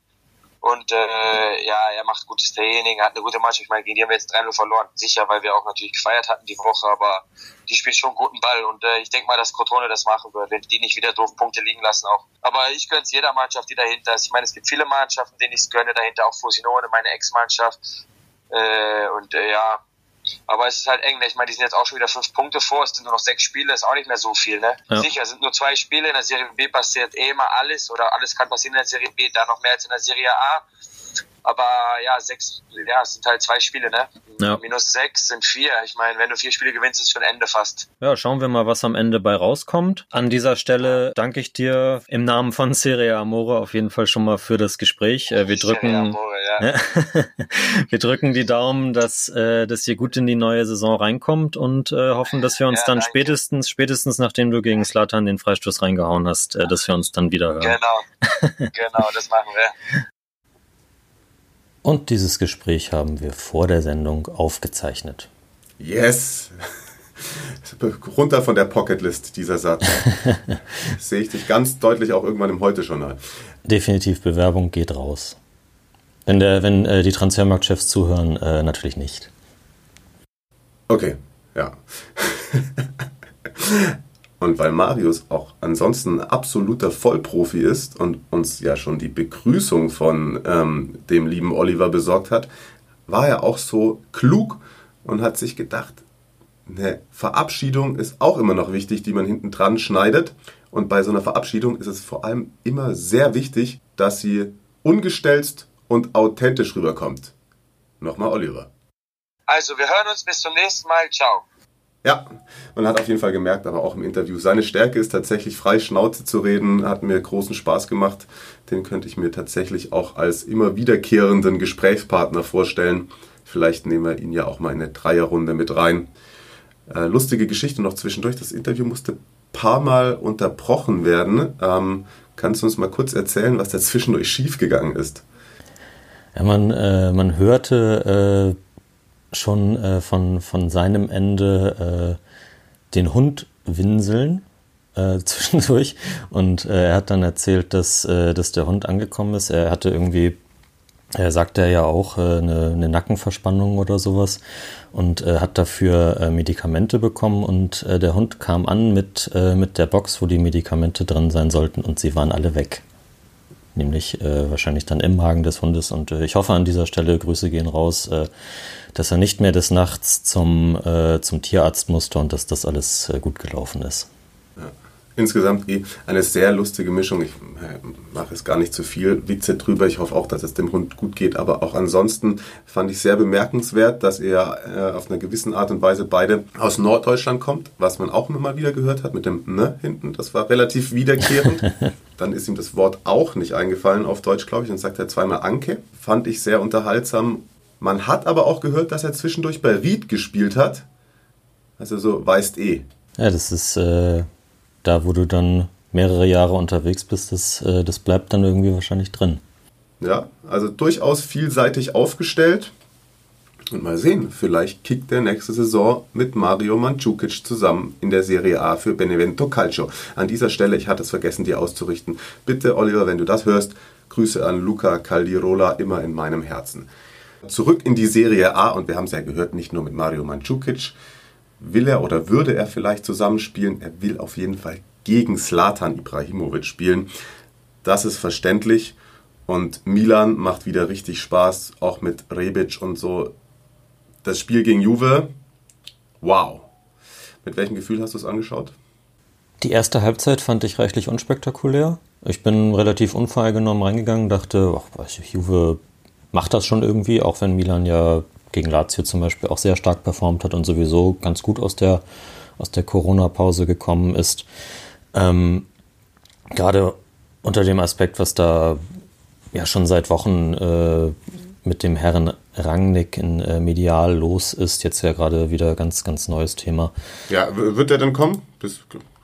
Und äh, ja, er macht gutes Training, hat eine gute Mannschaft. Ich meine, gegen die haben wir jetzt 3-0 verloren. Sicher, weil wir auch natürlich gefeiert hatten die Woche, aber die spielt schon guten Ball. Und äh, ich denke mal, dass Crotone das machen wird, wenn die nicht wieder doof Punkte liegen lassen auch. Aber ich gönn's jeder Mannschaft, die dahinter ist. Ich meine, es gibt viele Mannschaften, denen ich es gönne, dahinter auch Fusinone, meine Ex-Mannschaft. Äh, und äh, ja, aber es ist halt eng. Ne? Ich meine, die sind jetzt auch schon wieder fünf Punkte vor. Es sind nur noch sechs Spiele, ist auch nicht mehr so viel. Ne? Ja. Sicher, es sind nur zwei Spiele. In der Serie B passiert eh immer alles oder alles kann passieren in der Serie B, da noch mehr als in der Serie A. Aber ja, sechs, ja, es sind halt zwei Spiele, ne? Ja. Minus sechs sind vier. Ich meine, wenn du vier Spiele gewinnst, ist schon Ende fast. Ja, schauen wir mal, was am Ende bei rauskommt. An dieser Stelle danke ich dir im Namen von Serie Amore auf jeden Fall schon mal für das Gespräch. Äh, Wir drücken, Amore, ja. Wir drücken die Daumen, dass, äh, dass ihr gut in die neue Saison reinkommt und äh, hoffen, dass wir uns Ja, dann danke. spätestens, spätestens nachdem du gegen Slatan den Freistoß reingehauen hast, dass wir uns dann wieder hören. Genau. genau, das machen wir. Und dieses Gespräch haben wir vor der Sendung aufgezeichnet. Yes! Runter von der Pocketlist, dieser Satz. Sehe ich dich ganz deutlich auch irgendwann im Heute-Journal. Definitiv Bewerbung geht raus. Wenn, der, wenn äh, die Transfermarktchefs zuhören, äh, natürlich nicht. Okay, ja. Und weil Marius auch ansonsten ein absoluter Vollprofi ist und uns ja schon die Begrüßung von ähm, dem lieben Oliver besorgt hat, war er auch so klug und hat sich gedacht, eine Verabschiedung ist auch immer noch wichtig, die man hinten dran schneidet. Und bei so einer Verabschiedung ist es vor allem immer sehr wichtig, dass sie ungestelzt und authentisch rüberkommt. Nochmal Oliver. Also, wir hören uns bis zum nächsten Mal. Ciao. Ja, man hat auf jeden Fall gemerkt, aber auch im Interview, seine Stärke ist tatsächlich frei Schnauze zu reden, hat mir großen Spaß gemacht. Den könnte ich mir tatsächlich auch als immer wiederkehrenden Gesprächspartner vorstellen. Vielleicht nehmen wir ihn ja auch mal in eine Dreierrunde mit rein. Äh, lustige Geschichte noch zwischendurch. Das Interview musste paar Mal unterbrochen werden. Ähm, kannst du uns mal kurz erzählen, was da zwischendurch schiefgegangen ist? Ja, man, äh, man hörte äh schon äh, von, von seinem Ende äh, den Hund winseln äh, zwischendurch und äh, er hat dann erzählt, dass, äh, dass der Hund angekommen ist. Er hatte irgendwie, er sagte ja auch, äh, eine, eine Nackenverspannung oder sowas und hat dafür Medikamente bekommen und der Hund kam an mit, mit der Box, wo die Medikamente drin sein sollten und sie waren alle weg nämlich äh, wahrscheinlich dann im Magen des Hundes. Und äh, ich hoffe an dieser Stelle, Grüße gehen raus, äh, dass er nicht mehr des Nachts zum, äh, zum Tierarzt musste und dass das alles äh, gut gelaufen ist. Ja. Insgesamt eh eine sehr lustige Mischung. Ich äh, mache es gar nicht zu viel Witze drüber. Ich hoffe auch, dass es dem Hund gut geht. Aber auch ansonsten fand ich sehr bemerkenswert, dass er äh, auf einer gewissen Art und Weise beide aus Norddeutschland kommt, was man auch immer mal wieder gehört hat mit dem Ne hinten. Das war relativ wiederkehrend. Dann ist ihm das Wort auch nicht eingefallen auf Deutsch, glaube ich, und sagt er zweimal Anke. Fand ich sehr unterhaltsam man hat aber auch gehört, dass er zwischendurch bei Ried gespielt hat. Also so weißt eh. Ja, das ist äh, da, wo du dann mehrere Jahre unterwegs bist, das, äh, das bleibt dann irgendwie wahrscheinlich drin. Ja, also durchaus vielseitig aufgestellt. Und mal sehen, vielleicht kickt er nächste Saison mit Mario Mandzukic zusammen in der Serie A für Benevento Calcio. An dieser Stelle, ich hatte es vergessen, dir auszurichten. Bitte, Oliver, wenn du das hörst, Grüße an Luca Caldirola, immer in meinem Herzen. Zurück in die Serie A und wir haben es ja gehört, nicht nur mit Mario Mandzukic. Will er oder würde er vielleicht zusammenspielen? Er will auf jeden Fall gegen Slatan Ibrahimovic spielen. Das ist verständlich. Und Milan macht wieder richtig Spaß, auch mit Rebic und so. Das Spiel gegen Juve, wow. Mit welchem Gefühl hast du es angeschaut? Die erste Halbzeit fand ich reichlich unspektakulär. Ich bin relativ unvoreingenommen reingegangen, dachte, ach, weiß ich, Juve macht das schon irgendwie, auch wenn Milan ja gegen Lazio zum Beispiel auch sehr stark performt hat und sowieso ganz gut aus der, aus der Corona-Pause gekommen ist. Ähm, Gerade unter dem Aspekt, was da ja schon seit Wochen äh, mit dem Herrn Rangnick in äh, medial los ist, jetzt ja gerade wieder ganz, ganz neues Thema. Ja, wird der denn kommen? Das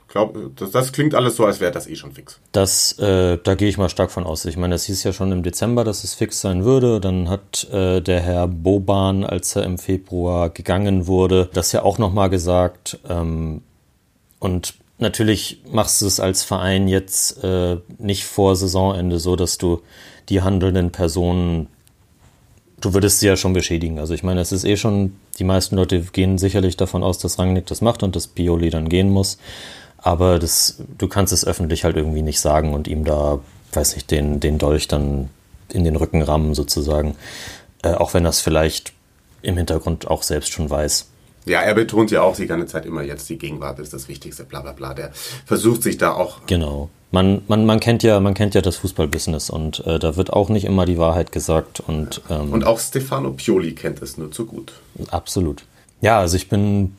glaub, das, das klingt alles so, als wäre das eh schon fix. Das, äh, da gehe ich mal stark von aus. Ich meine, es hieß ja schon im Dezember, dass es fix sein würde. Dann hat äh, der Herr Boban, als er im Februar gegangen wurde, das ja auch nochmal gesagt. Ähm, und natürlich machst du es als Verein jetzt äh, nicht vor Saisonende so, dass du die handelnden Personen du würdest sie ja schon beschädigen. Also ich meine, es ist eh schon, die meisten Leute gehen sicherlich davon aus, dass Rangnick das macht und dass Pioli dann gehen muss. Aber das, du kannst es öffentlich halt irgendwie nicht sagen und ihm da, weiß ich, den, den Dolch dann in den Rücken rammen sozusagen. Äh, auch wenn es vielleicht im Hintergrund auch selbst schon weiß. Ja, er betont ja auch die ganze Zeit immer jetzt, die Gegenwart ist das Wichtigste, bla bla bla. Der versucht sich da auch. Genau. Man, man, man, kennt, ja, man kennt ja das Fußballbusiness und äh, da wird auch nicht immer die Wahrheit gesagt. Und, ähm, und auch Stefano Pioli kennt es nur zu gut. Absolut. Ja, also ich bin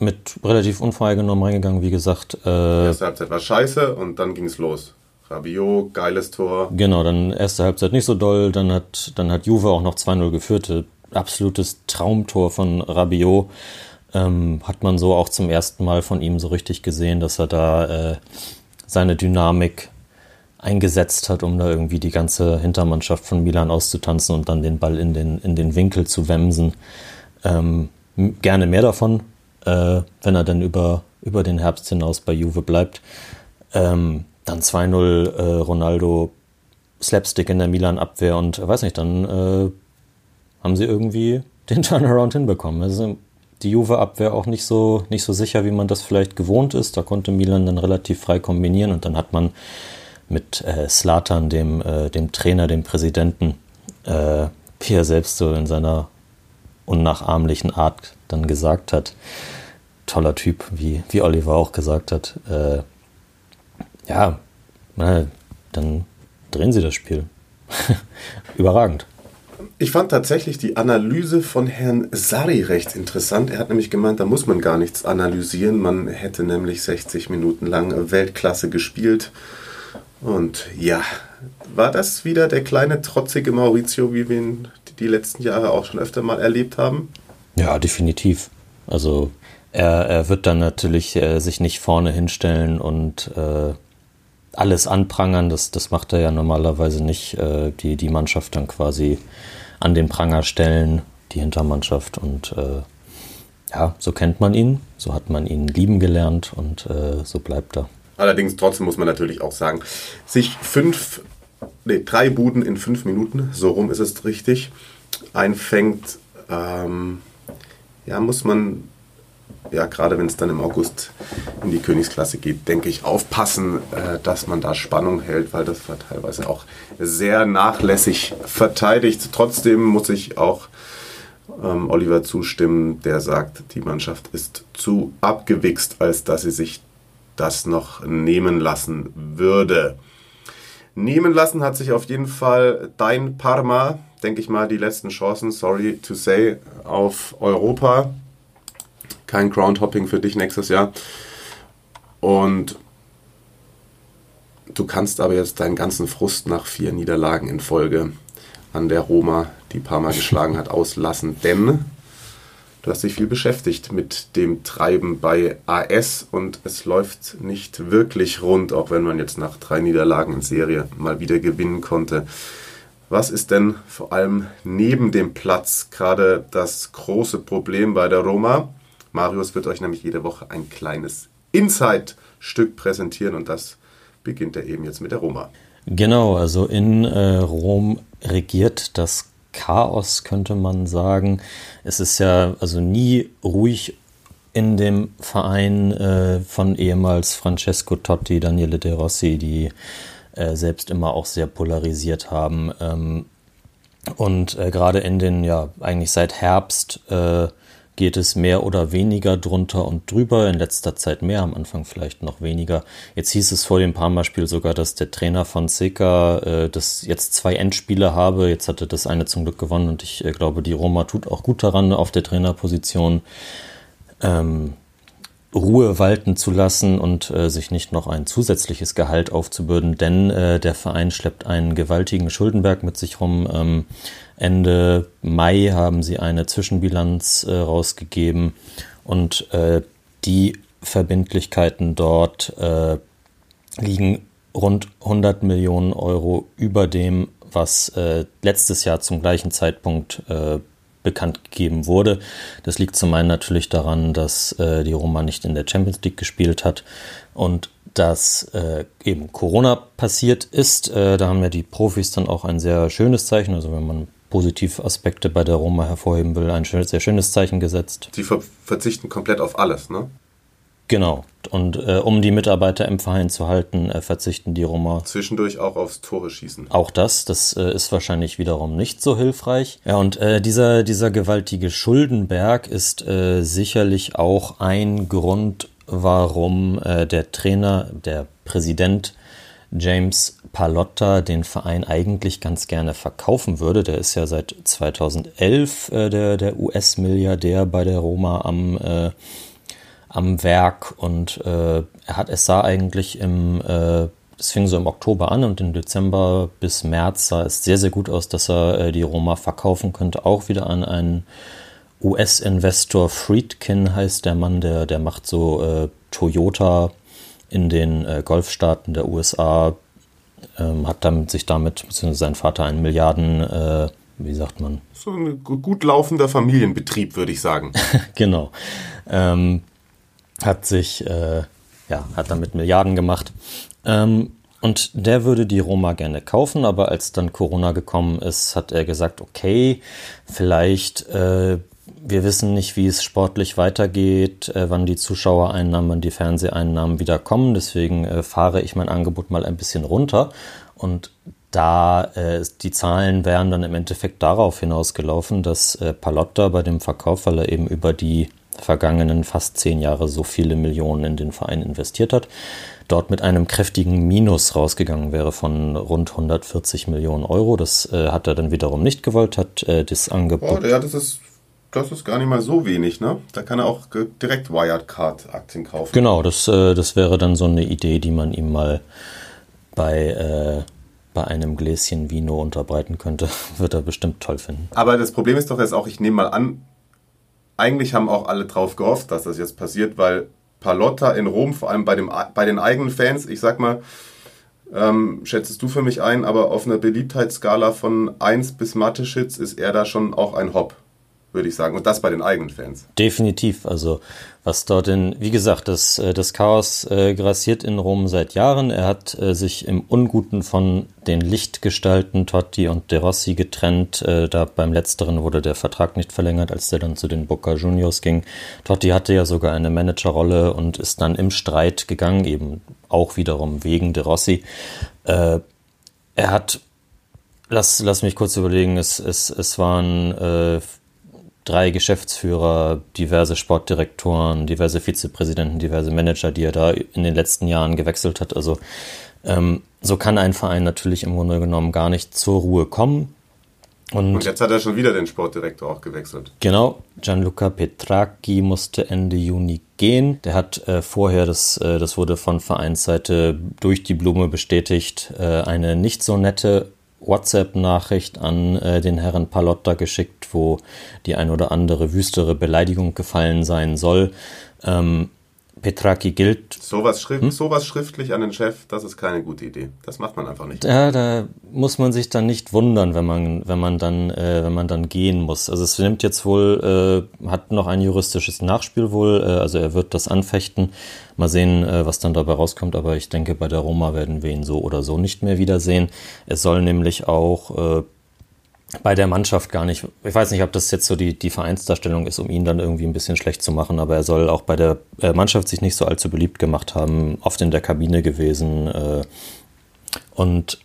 mit relativ unvoreingenommen reingegangen, wie gesagt. Äh, erste Halbzeit war scheiße und dann ging es los. Rabiot, geiles Tor. Genau, dann erste Halbzeit nicht so doll, dann hat, dann hat Juve auch noch 2-0 geführt. Absolutes Traumtor von Rabiot. Ähm, hat man so auch zum ersten Mal von ihm so richtig gesehen, dass er da äh, seine Dynamik eingesetzt hat, um da irgendwie die ganze Hintermannschaft von Milan auszutanzen und dann den Ball in den, in den Winkel zu wemsen. Ähm, gerne mehr davon, äh, wenn er dann über, über den Herbst hinaus bei Juve bleibt. Ähm, dann 2-0 äh, Ronaldo Slapstick in der Milan-Abwehr und äh, weiß nicht, dann äh, haben sie irgendwie den Turnaround hinbekommen. Also die Juve-Abwehr auch nicht so, nicht so sicher, wie man das vielleicht gewohnt ist. Da konnte Milan dann relativ frei kombinieren und dann hat man mit äh, Slatan, dem, dem Trainer, dem Präsidenten, wie er selbst so in seiner unnachahmlichen Art dann gesagt hat, toller Typ, wie, wie Oliver auch gesagt hat, äh, ja, dann drehen sie das Spiel. Überragend. Ich fand tatsächlich die Analyse von Herrn Sari recht interessant. Er hat nämlich gemeint, da muss man gar nichts analysieren. Man hätte nämlich 60 Minuten lang Weltklasse gespielt. Und ja, war das wieder der kleine trotzige Maurizio, wie wir ihn die letzten Jahre auch schon öfter mal erlebt haben? Ja, definitiv. Also er, er wird dann natürlich äh, sich nicht vorne hinstellen und äh, alles anprangern. Das, das macht er ja normalerweise nicht. Äh, die, die Mannschaft dann quasi an den Pranger stellen, die Hintermannschaft. Und äh, ja, so kennt man ihn, so hat man ihn lieben gelernt und äh, so bleibt er. Allerdings trotzdem muss man natürlich auch sagen, sich fünf, nee, drei Buden in fünf Minuten, so rum ist es richtig, einfängt, ähm, ja, muss man ja, gerade wenn es dann im August in die Königsklasse geht, denke ich, aufpassen, äh, dass man da Spannung hält, weil das war teilweise auch sehr nachlässig verteidigt. Trotzdem muss ich auch ähm, Oliver zustimmen, der sagt, die Mannschaft ist zu abgewichst, als dass sie sich das noch nehmen lassen würde. Nehmen lassen hat sich auf jeden Fall dein Parma, denke ich mal, die letzten Chancen, sorry to say, auf Europa kein Groundhopping für dich nächstes Jahr. Und du kannst aber jetzt deinen ganzen Frust nach vier Niederlagen in Folge an der Roma, die Parma geschlagen hat, auslassen, denn du hast dich viel beschäftigt mit dem Treiben bei AS und es läuft nicht wirklich rund, auch wenn man jetzt nach drei Niederlagen in Serie mal wieder gewinnen konnte. Was ist denn vor allem neben dem Platz gerade das große Problem bei der Roma? Marius wird euch nämlich jede Woche ein kleines Inside-Stück präsentieren und das beginnt er eben jetzt mit der Roma. Genau, also in äh, Rom regiert das Chaos, könnte man sagen. Es ist ja also nie ruhig in dem Verein äh, von ehemals Francesco Totti, Daniele De Rossi, die äh, selbst immer auch sehr polarisiert haben. Ähm, und äh, gerade in den, ja, eigentlich seit Herbst äh, geht es mehr oder weniger drunter und drüber. In letzter Zeit mehr, am Anfang vielleicht noch weniger. Jetzt hieß es vor dem Parma-Spiel sogar, dass der Trainer von Seca äh, das jetzt zwei Endspiele habe. Jetzt hatte das eine zum Glück gewonnen und ich äh, glaube, die Roma tut auch gut daran auf der Trainerposition. Ähm, Ruhe walten zu lassen und äh, sich nicht noch ein zusätzliches Gehalt aufzubürden, denn äh, der Verein schleppt einen gewaltigen Schuldenberg mit sich rum. Ähm, Ende Mai haben sie eine Zwischenbilanz äh, rausgegeben und äh, die Verbindlichkeiten dort äh, liegen rund 100 Millionen Euro über dem, was äh, letztes Jahr zum gleichen Zeitpunkt bekannt gegeben wurde. Das liegt zum einen natürlich daran, dass äh, die Roma nicht in der Champions League gespielt hat und dass äh, eben Corona passiert ist. Äh, da haben ja die Profis dann auch ein sehr schönes Zeichen. Also wenn man positive Aspekte bei der Roma hervorheben will, ein schön, sehr schönes Zeichen gesetzt. Sie ver verzichten komplett auf alles, ne? Genau. Und äh, um die Mitarbeiter im Verein zu halten, äh, verzichten die Roma. Zwischendurch auch aufs Tore schießen. Auch das, das äh, ist wahrscheinlich wiederum nicht so hilfreich. Ja, und äh, dieser, dieser gewaltige Schuldenberg ist äh, sicherlich auch ein Grund, warum äh, der Trainer, der Präsident James Palotta den Verein eigentlich ganz gerne verkaufen würde. Der ist ja seit 2011 äh, der, der US-Milliardär bei der Roma am, äh, am Werk und äh, er hat es sah eigentlich im äh, es fing so im Oktober an und im Dezember bis März sah es sehr, sehr gut aus, dass er äh, die Roma verkaufen könnte, auch wieder an einen US-Investor Friedkin heißt der Mann, der, der macht so äh, Toyota in den äh, Golfstaaten der USA, ähm, hat damit, sich damit, beziehungsweise sein Vater, einen Milliarden, äh, wie sagt man? So ein gut laufender Familienbetrieb, würde ich sagen. genau. Ähm, hat sich, äh, ja, hat damit Milliarden gemacht. Ähm, und der würde die Roma gerne kaufen, aber als dann Corona gekommen ist, hat er gesagt, okay, vielleicht äh, wir wissen nicht, wie es sportlich weitergeht, äh, wann die Zuschauereinnahmen, wann die Fernseheinnahmen wieder kommen. Deswegen äh, fahre ich mein Angebot mal ein bisschen runter. Und da äh, die Zahlen wären dann im Endeffekt darauf hinausgelaufen, dass äh, Palotta bei dem Verkauf, weil er eben über die vergangenen fast zehn Jahre so viele Millionen in den Verein investiert hat, dort mit einem kräftigen Minus rausgegangen wäre von rund 140 Millionen Euro. Das äh, hat er dann wiederum nicht gewollt, hat äh, das Angebot. Oh, ja, das ist, das ist gar nicht mal so wenig, ne? Da kann er auch direkt Wirecard-Aktien kaufen. Genau, das, äh, das wäre dann so eine Idee, die man ihm mal bei, äh, bei einem Gläschen Vino unterbreiten könnte. Wird er bestimmt toll finden. Aber das Problem ist doch jetzt auch, ich nehme mal an, eigentlich haben auch alle drauf gehofft, dass das jetzt passiert, weil Palotta in Rom, vor allem bei, dem, bei den eigenen Fans, ich sag mal, ähm, schätzest du für mich ein, aber auf einer Beliebtheitsskala von 1 bis Mateschitz ist er da schon auch ein Hop würde ich sagen. Und das bei den eigenen Fans. Definitiv. Also was dort in, wie gesagt, das, äh, das Chaos äh, grassiert in Rom seit Jahren. Er hat äh, sich im Unguten von den Lichtgestalten Totti und De Rossi getrennt. Äh, da beim letzteren wurde der Vertrag nicht verlängert, als der dann zu den Boca Juniors ging. Totti hatte ja sogar eine Managerrolle und ist dann im Streit gegangen, eben auch wiederum wegen De Rossi. Äh, er hat Lass, lass mich kurz überlegen, es, es, es waren äh, drei Geschäftsführer, diverse Sportdirektoren, diverse Vizepräsidenten, diverse Manager, die er da in den letzten Jahren gewechselt hat. Also ähm, so kann ein Verein natürlich im Grunde genommen gar nicht zur Ruhe kommen. Und, und, jetzt hat er schon wieder den Sportdirektor auch gewechselt. Genau, Gianluca Petracchi musste Ende Juni gehen. Der hat äh, vorher, das, äh, das wurde von Vereinsseite durch die Blume bestätigt, äh, eine nicht so nette WhatsApp-Nachricht an äh, den Herrn Palotta geschickt, wo die ein oder andere wüstere Beleidigung gefallen sein soll. Ähm, Petraki gilt. Sowas, schrift, hm? sowas schriftlich an den Chef, das ist keine gute Idee. Das macht man einfach nicht. Ja, da muss man sich dann nicht wundern, wenn man, wenn man dann, äh, wenn man dann gehen muss. Also es nimmt jetzt wohl, äh, hat noch ein juristisches Nachspiel wohl, äh, also er wird das anfechten. Mal sehen, äh, was dann dabei rauskommt, aber ich denke, bei der Roma werden wir ihn so oder so nicht mehr wiedersehen. Es soll nämlich auch äh, bei der Mannschaft gar nicht. Ich weiß nicht, ob das jetzt so die, die Vereinsdarstellung ist, um ihn dann irgendwie ein bisschen schlecht zu machen, aber er soll auch bei der äh, Mannschaft sich nicht so allzu beliebt gemacht haben, oft in der Kabine gewesen. Äh, und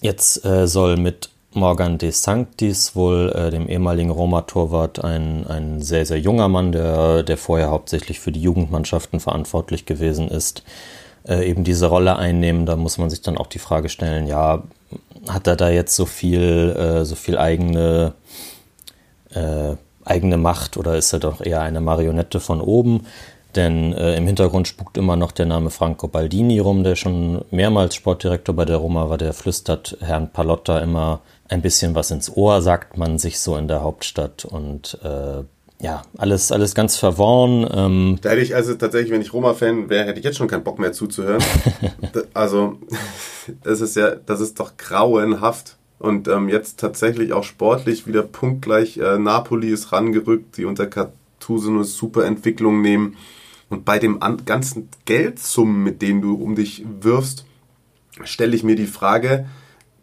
jetzt äh, soll mit Morgan De Sanctis, wohl dem ehemaligen Roma-Torwart, ein, ein sehr, sehr junger Mann, der, der vorher hauptsächlich für die Jugendmannschaften verantwortlich gewesen ist, eben diese Rolle einnehmen. Da muss man sich dann auch die Frage stellen, ja, hat er da jetzt so viel, äh, so viel eigene, äh, eigene Macht oder ist er doch eher eine Marionette von oben? Denn äh, im Hintergrund spukt immer noch der Name Franco Baldini rum, der schon mehrmals Sportdirektor bei der Roma war. Der flüstert Herrn Palotta immer ein bisschen was ins Ohr, sagt man sich so in der Hauptstadt. Und äh, ja, alles, alles ganz verworren. Ähm. Da hätte ich also tatsächlich, wenn ich Roma-Fan wäre, hätte ich jetzt schon keinen Bock mehr zuzuhören. also, das ist ja, das ist doch grauenhaft. Und ähm, jetzt tatsächlich auch sportlich wieder punktgleich. Äh, Napoli ist rangerückt, die unter Cartuso eine super Entwicklung nehmen. Und bei dem ganzen Geldsummen, mit denen du um dich wirfst, stelle ich mir die Frage,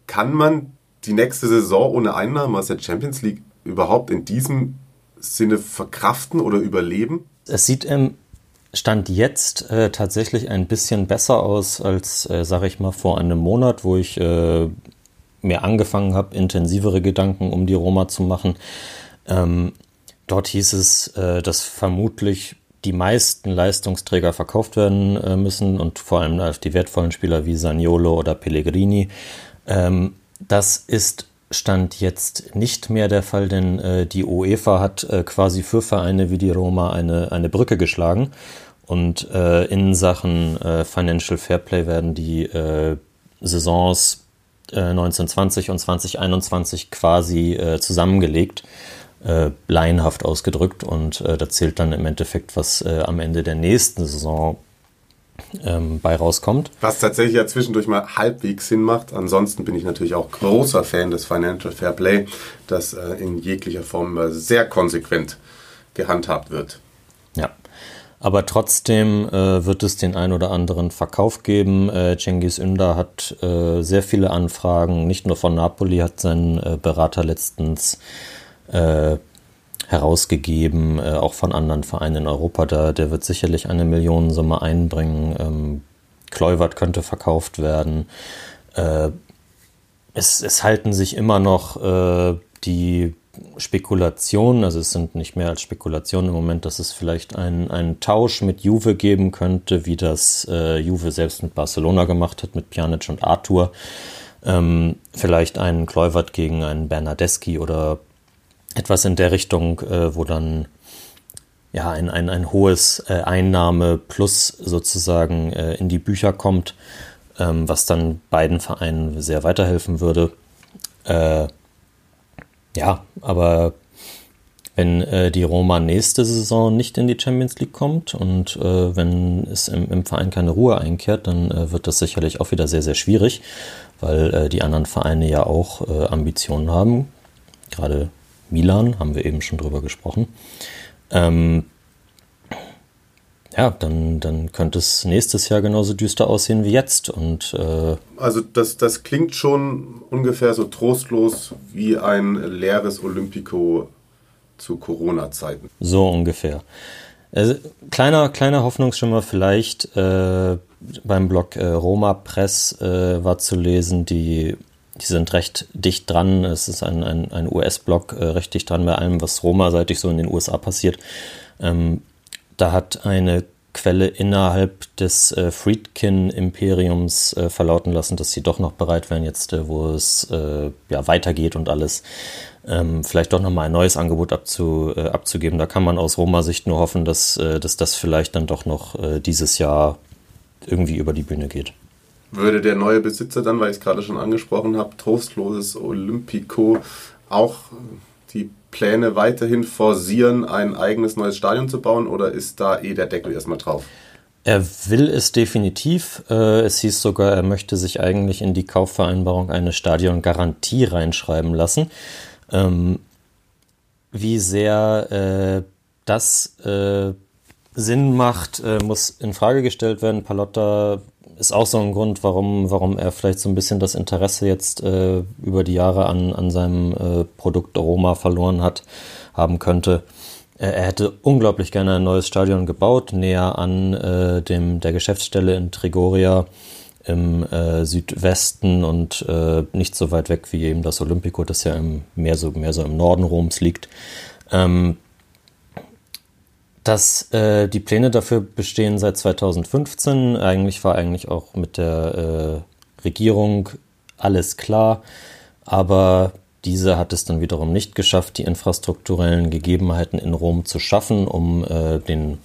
kann man die nächste Saison ohne Einnahmen aus der Champions League überhaupt in diesem Sinne verkraften oder überleben? Es sieht im Stand jetzt äh, tatsächlich ein bisschen besser aus als, äh, sage ich mal, vor einem Monat, wo ich äh, mir angefangen habe, intensivere Gedanken um die Roma zu machen. Ähm, dort hieß es, äh, dass vermutlich die meisten Leistungsträger verkauft werden äh, müssen und vor allem die wertvollen Spieler wie Saniolo oder Pellegrini. Ähm, das ist Stand jetzt nicht mehr der Fall, denn äh, die UEFA hat äh, quasi für Vereine wie die Roma eine, eine Brücke geschlagen. Und äh, in Sachen äh, Financial Fairplay werden die äh, Saisons 1920 äh, und 2021 quasi zusammengelegt, laienhaft ausgedrückt. Und da zählt dann im Endeffekt, was am Ende der nächsten Saison ähm, bei rauskommt. Was tatsächlich ja zwischendurch mal halbwegs Sinn macht. Ansonsten bin ich natürlich auch großer Fan des Financial Fair Play, das äh, in jeglicher Form äh, sehr konsequent gehandhabt wird. Ja. Aber trotzdem äh, wird es den ein oder anderen Verkauf geben. Äh, Cengiz Ünder hat äh, sehr viele Anfragen, nicht nur von Napoli, hat sein äh, Berater letztens herausgegeben, äh, auch von anderen Vereinen in Europa. Da, der wird sicherlich eine Millionensumme einbringen. Ähm, Kluivert könnte verkauft werden. Äh, es, es halten sich immer noch äh, die Spekulationen, also es sind nicht mehr als Spekulationen im Moment, dass es vielleicht einen, einen Tausch mit Juve geben könnte, wie das äh, Juve selbst mit Barcelona gemacht hat, mit Pjanic und Arthur. Ähm, vielleicht einen Kluivert gegen einen Bernardeschi oder etwas in der Richtung, äh, wo dann ja ein, ein, ein hohes äh, Einnahme plus sozusagen äh, in die Bücher kommt ähm, was dann beiden Vereinen sehr weiterhelfen würde. Äh, ja, aber wenn äh, die Roma nächste Saison nicht in die Champions League kommt und äh, wenn es im, im, Verein keine Ruhe einkehrt, dann äh, wird das sicherlich auch wieder sehr, sehr schwierig, weil äh, die anderen Vereine ja auch äh, Ambitionen haben. Gerade Milan haben wir eben schon drüber gesprochen. Ähm, ja, dann, dann könnte es nächstes Jahr genauso düster aussehen wie jetzt. Und, äh also das, das klingt schon ungefähr so trostlos wie ein leeres Olympico zu Corona-Zeiten. So ungefähr. Also, kleiner, kleiner Hoffnungsschimmer vielleicht äh, beim Blog äh, Roma Press äh, war zu lesen, die, die sind recht dicht dran. Es ist ein, ein, ein US-Blog, äh, recht dicht dran bei allem, was Roma-seitig so in den USA passiert. Ähm, da hat eine Quelle innerhalb des äh, Friedkin-Imperiums äh, verlauten lassen, dass sie doch noch bereit wären, jetzt, äh, wo es äh, ja, weitergeht und alles, ähm, vielleicht doch nochmal ein neues Angebot abzu, äh, abzugeben. Da kann man aus Roma-Sicht nur hoffen, dass, dass das vielleicht dann doch noch dieses Jahr irgendwie über die Bühne geht. Würde der neue Besitzer dann, weil ich es gerade schon angesprochen habe, trostloses Olympico auch die Pläne weiterhin forcieren, ein eigenes neues Stadion zu bauen oder ist da eh der Deckel erstmal drauf? Er will es definitiv. Äh, es hieß sogar, er möchte sich eigentlich in die Kaufvereinbarung eine Stadiongarantie reinschreiben lassen. Ähm, wie sehr äh, das äh, Sinn macht, muss in Frage gestellt werden. Palotta ist auch so ein Grund, warum, warum er vielleicht so ein bisschen das Interesse jetzt äh, über die Jahre an, an seinem äh, Produkt Aroma verloren hat, haben könnte. Äh, er hätte unglaublich gerne ein neues Stadion gebaut, näher an äh, dem, der Geschäftsstelle in Trigoria im äh, Südwesten und äh, nicht so weit weg wie eben das Olympico, das ja im, mehr, so, mehr so im Norden Roms liegt. Ähm, dass äh, die Pläne dafür bestehen seit 2015. Eigentlich war eigentlich auch mit der äh, Regierung alles klar, aber diese hat es dann wiederum nicht geschafft, die infrastrukturellen Gegebenheiten in Rom zu schaffen, um äh, den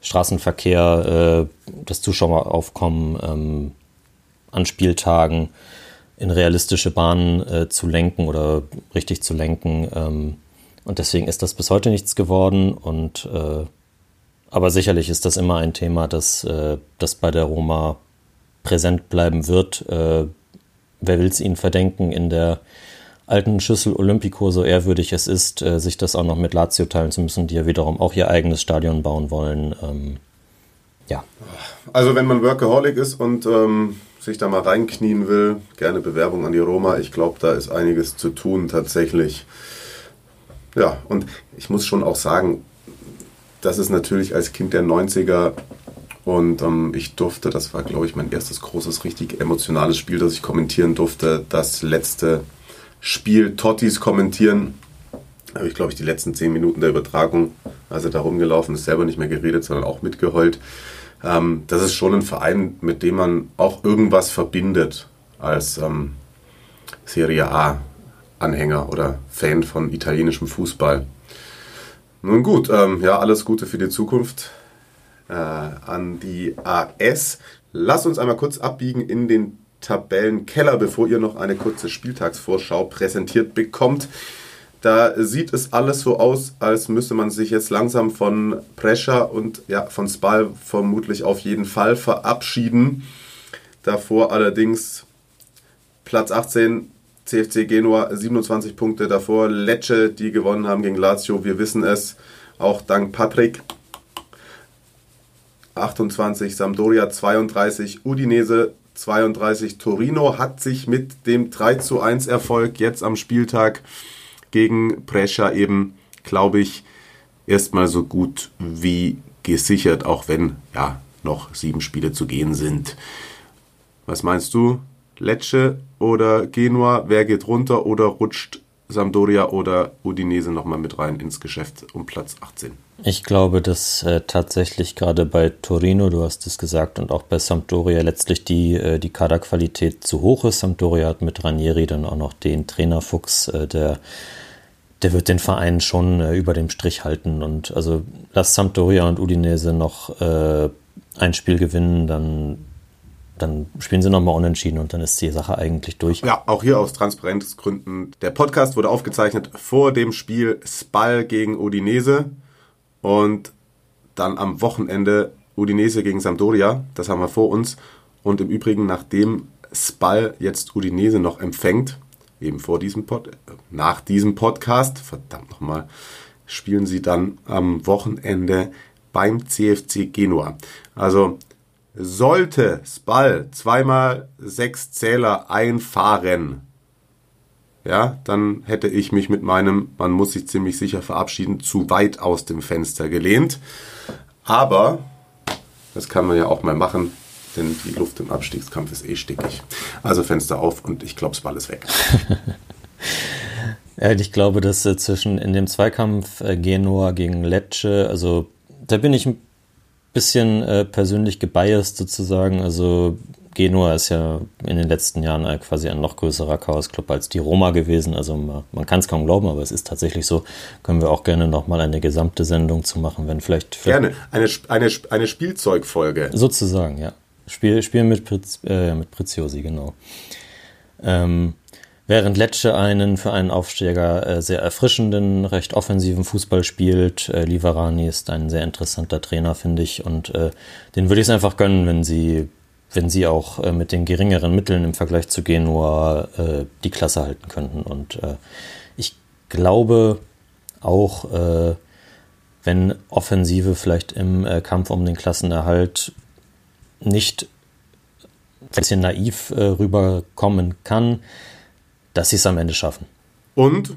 Straßenverkehr, äh, das Zuschaueraufkommen ähm, an Spieltagen in realistische Bahnen äh, zu lenken oder richtig zu lenken. Ähm, und deswegen ist das bis heute nichts geworden. Und äh, aber sicherlich ist das immer ein Thema, das, äh, das bei der Roma präsent bleiben wird. Äh, wer will es ihnen verdenken, in der alten Schüssel Olympico, so ehrwürdig es ist, äh, sich das auch noch mit Lazio teilen zu müssen, die ja wiederum auch ihr eigenes Stadion bauen wollen. Ähm, ja. Also wenn man Workaholic ist und ähm, sich da mal reinknien will, gerne Bewerbung an die Roma. Ich glaube, da ist einiges zu tun tatsächlich. Ja, und ich muss schon auch sagen, das ist natürlich als Kind der 90er und ähm, ich durfte, das war glaube ich mein erstes großes, richtig emotionales Spiel, das ich kommentieren durfte, das letzte Spiel Tottis kommentieren. Da habe ich glaube ich die letzten zehn Minuten der Übertragung, als er da rumgelaufen ist, selber nicht mehr geredet, sondern auch mitgeheult. Ähm, das ist schon ein Verein, mit dem man auch irgendwas verbindet als ähm, Serie A Anhänger oder Fan von italienischem Fußball. Nun gut, ähm, ja, alles Gute für die Zukunft äh, an die AS. Lasst uns einmal kurz abbiegen in den Tabellenkeller, bevor ihr noch eine kurze Spieltagsvorschau präsentiert bekommt. Da sieht es alles so aus, als müsse man sich jetzt langsam von Brescia und ja, von Spal vermutlich auf jeden Fall verabschieden. Davor allerdings Platz 18 CFC Genua 27 Punkte davor. Lecce, die gewonnen haben gegen Lazio, wir wissen es. Auch dank Patrick 28, Sampdoria 32, Udinese 32. Torino hat sich mit dem 3 zu 1 Erfolg jetzt am Spieltag gegen Brescia eben glaube ich, erstmal so gut wie gesichert, auch wenn ja noch sieben Spiele zu gehen sind. Was meinst du? Lecce oder Genua? Wer geht runter oder rutscht Sampdoria oder Udinese nochmal mit rein ins Geschäft um Platz 18? Ich glaube, dass äh, tatsächlich gerade bei Torino, du hast es gesagt, und auch bei Sampdoria letztlich die, äh, die Kaderqualität zu hoch ist. Sampdoria hat mit Ranieri dann auch noch den Trainerfuchs, äh, der, der wird den Verein schon äh, über dem Strich halten. Und also lass Sampdoria und Udinese noch äh, ein Spiel gewinnen, dann dann spielen sie nochmal unentschieden und dann ist die Sache eigentlich durch. Ja, auch hier aus Transparenzgründen. Der Podcast wurde aufgezeichnet vor dem Spiel Spal gegen Udinese und dann am Wochenende Udinese gegen Sampdoria. Das haben wir vor uns. Und im Übrigen, nachdem Spal jetzt Udinese noch empfängt, eben vor diesem Pod, nach diesem Podcast, verdammt nochmal, spielen sie dann am Wochenende beim CFC Genua. Also sollte Spal zweimal sechs Zähler einfahren, ja, dann hätte ich mich mit meinem, man muss sich ziemlich sicher verabschieden, zu weit aus dem Fenster gelehnt. Aber das kann man ja auch mal machen, denn die Luft im Abstiegskampf ist eh stickig. Also Fenster auf und ich glaube, Spal ist weg. ich glaube, dass äh, zwischen in dem Zweikampf äh, Genua gegen Lecce, also da bin ich ein bisschen äh, persönlich gebiased sozusagen. Also Genua ist ja in den letzten Jahren quasi ein noch größerer Chaos-Club als die Roma gewesen. Also man, man kann es kaum glauben, aber es ist tatsächlich so. Können wir auch gerne nochmal eine gesamte Sendung zu machen, wenn vielleicht... vielleicht gerne, eine, eine, eine Spielzeugfolge. Sozusagen, ja. Spiel, Spiel mit, Priz, äh, mit Preziosi, genau. Ähm, Während Lecce einen für einen Aufsteiger äh, sehr erfrischenden, recht offensiven Fußball spielt. Äh, Liverani ist ein sehr interessanter Trainer, finde ich. Und äh, den würde ich es einfach gönnen, wenn sie, wenn sie auch äh, mit den geringeren Mitteln im Vergleich zu Genua äh, die Klasse halten könnten. Und äh, ich glaube auch, wenn Offensive vielleicht im Kampf um den Klassenerhalt nicht ein bisschen naiv rüberkommen kann, dass sie es am Ende schaffen. Und,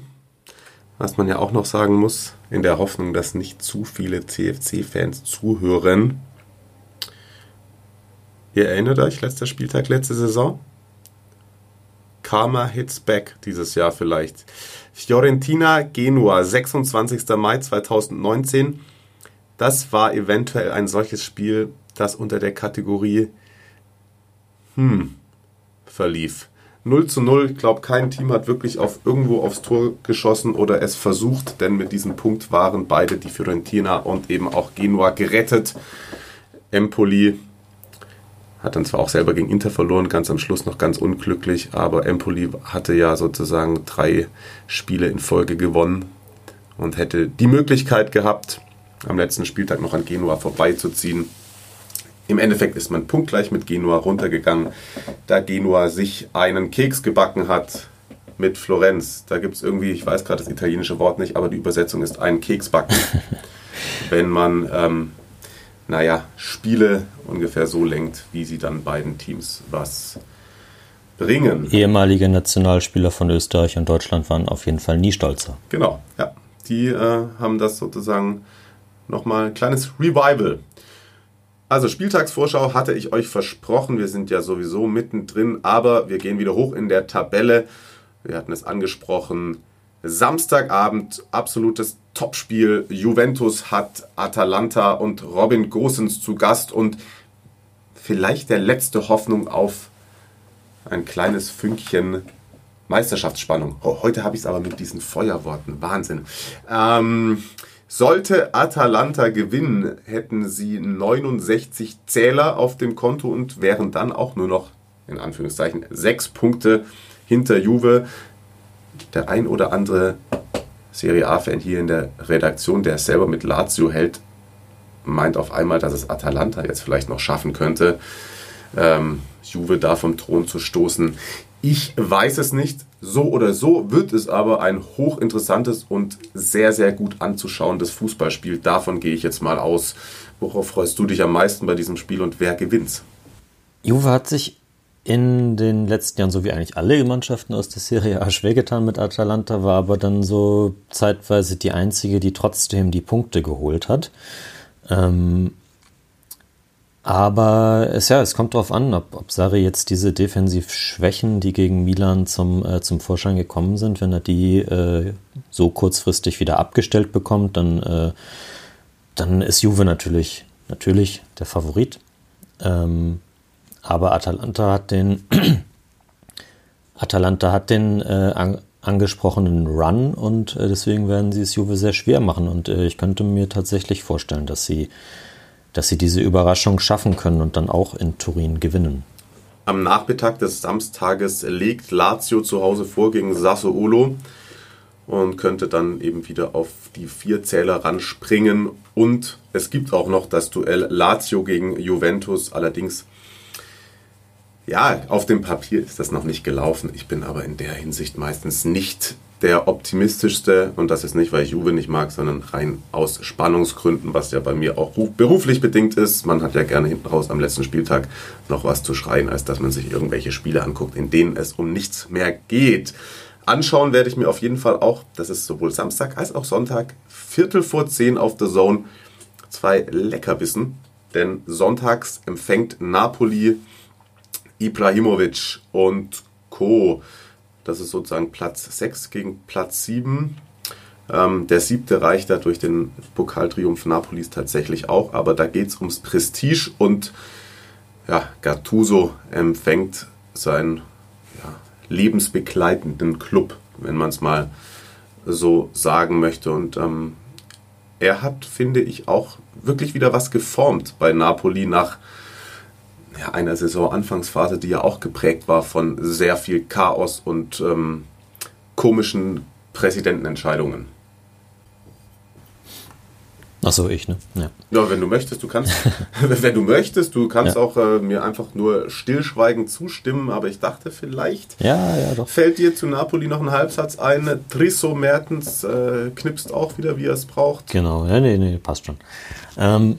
was man ja auch noch sagen muss, in der Hoffnung, dass nicht zu viele CFC-Fans zuhören, ihr erinnert euch, letzter Spieltag, letzte Saison? Karma hits back dieses Jahr vielleicht. Fiorentina Genua, 26. Mai 2019. Das war eventuell ein solches Spiel, das unter der Kategorie hm verlief. 0 zu 0. Ich glaube, kein Team hat wirklich auf irgendwo aufs Tor geschossen oder es versucht, denn mit diesem Punkt waren beide die Fiorentina und eben auch Genua gerettet. Empoli hat dann zwar auch selber gegen Inter verloren, ganz am Schluss noch ganz unglücklich, aber Empoli hatte ja sozusagen drei Spiele in Folge gewonnen und hätte die Möglichkeit gehabt, am letzten Spieltag noch an Genua vorbeizuziehen. Im Endeffekt ist man punktgleich mit Genua runtergegangen, da Genua sich einen Keks gebacken hat mit Florenz. Da gibt es irgendwie, ich weiß gerade das italienische Wort nicht, aber die Übersetzung ist einen Keks backen. wenn man, ähm, naja, Spiele ungefähr so lenkt, wie sie dann beiden Teams was bringen. Ehemalige Nationalspieler von Österreich und Deutschland waren auf jeden Fall nie stolzer. Genau, ja. Die äh, haben das sozusagen nochmal ein kleines Revival also Spieltagsvorschau hatte ich euch versprochen. Wir sind ja sowieso mittendrin, aber wir gehen wieder hoch in der Tabelle. Wir hatten es angesprochen. Samstagabend absolutes Topspiel. Juventus hat Atalanta und Robin Gosens zu Gast und vielleicht der letzte Hoffnung auf ein kleines Fünkchen Meisterschaftsspannung. Oh, heute habe ich es aber mit diesen Feuerworten. Wahnsinn. Ähm, sollte Atalanta gewinnen, hätten sie 69 Zähler auf dem Konto und wären dann auch nur noch, in Anführungszeichen, sechs Punkte hinter Juve. Der ein oder andere Serie A-Fan hier in der Redaktion, der es selber mit Lazio hält, meint auf einmal, dass es Atalanta jetzt vielleicht noch schaffen könnte, ähm, Juve da vom Thron zu stoßen. Ich weiß es nicht. So oder so wird es aber ein hochinteressantes und sehr, sehr gut anzuschauendes Fußballspiel. Davon gehe ich jetzt mal aus. Worauf freust du dich am meisten bei diesem Spiel und wer gewinnt? Juve hat sich in den letzten Jahren, so wie eigentlich alle Mannschaften aus der Serie A, schwer getan mit Atalanta, war aber dann so zeitweise die einzige, die trotzdem die Punkte geholt hat. Ähm, aber es, ja, es kommt darauf an, ob, ob Sarri jetzt diese Defensivschwächen, die gegen Milan zum, äh, zum Vorschein gekommen sind, wenn er die äh, so kurzfristig wieder abgestellt bekommt, dann, äh, dann ist Juve natürlich, natürlich der Favorit. Ähm, aber Atalanta hat den Atalanta hat den äh, an, angesprochenen Run und äh, deswegen werden sie es Juve sehr schwer machen. Und äh, ich könnte mir tatsächlich vorstellen, dass sie, dass sie diese Überraschung schaffen können und dann auch in Turin gewinnen. Am Nachmittag des Samstages legt Lazio zu Hause vor gegen Sassuolo und könnte dann eben wieder auf die vier Zähler ranspringen. Und es gibt auch noch das Duell Lazio gegen Juventus. Allerdings ja, auf dem Papier ist das noch nicht gelaufen. Ich bin aber in der Hinsicht meistens nicht der optimistischste und das ist nicht, weil ich Juve nicht mag, sondern rein aus Spannungsgründen, was ja bei mir auch beruflich bedingt ist. Man hat ja gerne hinten raus am letzten Spieltag noch was zu schreien, als dass man sich irgendwelche Spiele anguckt, in denen es um nichts mehr geht. Anschauen werde ich mir auf jeden Fall auch, das ist sowohl Samstag als auch Sonntag, Viertel vor zehn auf The Zone, zwei Leckerbissen. Denn sonntags empfängt Napoli Ibrahimovic und Co. Das ist sozusagen Platz 6 gegen Platz 7. Ähm, der siebte reicht da durch den Pokaltriumph Napolis tatsächlich auch, aber da geht es ums Prestige und ja, Gattuso empfängt seinen ja, lebensbegleitenden Club, wenn man es mal so sagen möchte. Und ähm, er hat, finde ich, auch wirklich wieder was geformt bei Napoli nach ja, einer Saison-Anfangsphase, die ja auch geprägt war von sehr viel Chaos und ähm, komischen Präsidentenentscheidungen. Achso, ich, ne? Ja. ja, wenn du möchtest, du kannst, wenn du möchtest, du kannst ja. auch äh, mir einfach nur stillschweigend zustimmen, aber ich dachte vielleicht ja, ja, doch. fällt dir zu Napoli noch ein Halbsatz ein. Trisso Mertens äh, knipst auch wieder, wie er es braucht. Genau, ja, nee, nee, passt schon. Ähm,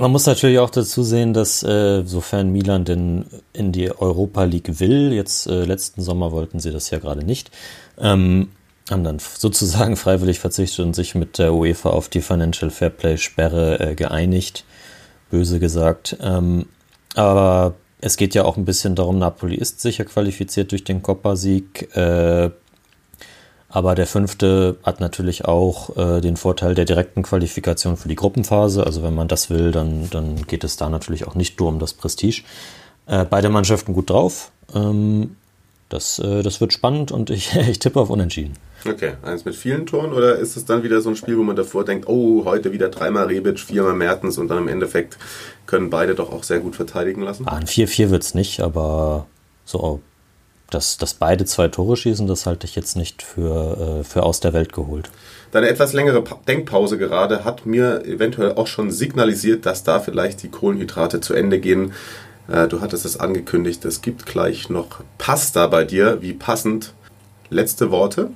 man muss natürlich auch dazu sehen, dass äh, sofern Milan denn in die Europa League will, jetzt äh, letzten Sommer wollten sie das ja gerade nicht, ähm, haben dann sozusagen freiwillig verzichtet und sich mit der UEFA auf die Financial Fairplay Sperre äh, geeinigt, böse gesagt. Ähm, aber es geht ja auch ein bisschen darum, Napoli ist sicher qualifiziert durch den Coppa-Sieg. Äh, aber der fünfte hat natürlich auch äh, den Vorteil der direkten Qualifikation für die Gruppenphase. Also wenn man das will, dann, dann geht es da natürlich auch nicht nur um das Prestige. Äh, beide Mannschaften gut drauf. Ähm, das, äh, das wird spannend und ich, ich tippe auf Unentschieden. Okay, eins mit vielen Toren oder ist es dann wieder so ein Spiel, wo man davor denkt, oh, heute wieder dreimal Rebic, viermal Mertens und dann im Endeffekt können beide doch auch sehr gut verteidigen lassen? Ah, ein 4-4 wird es nicht, aber so dass, dass beide zwei Tore schießen, das halte ich jetzt nicht für, äh, für aus der Welt geholt. Deine etwas längere Denkpause gerade hat mir eventuell auch schon signalisiert, dass da vielleicht die Kohlenhydrate zu Ende gehen. Äh, du hattest es angekündigt, es gibt gleich noch Pasta bei dir. Wie passend. Letzte Worte?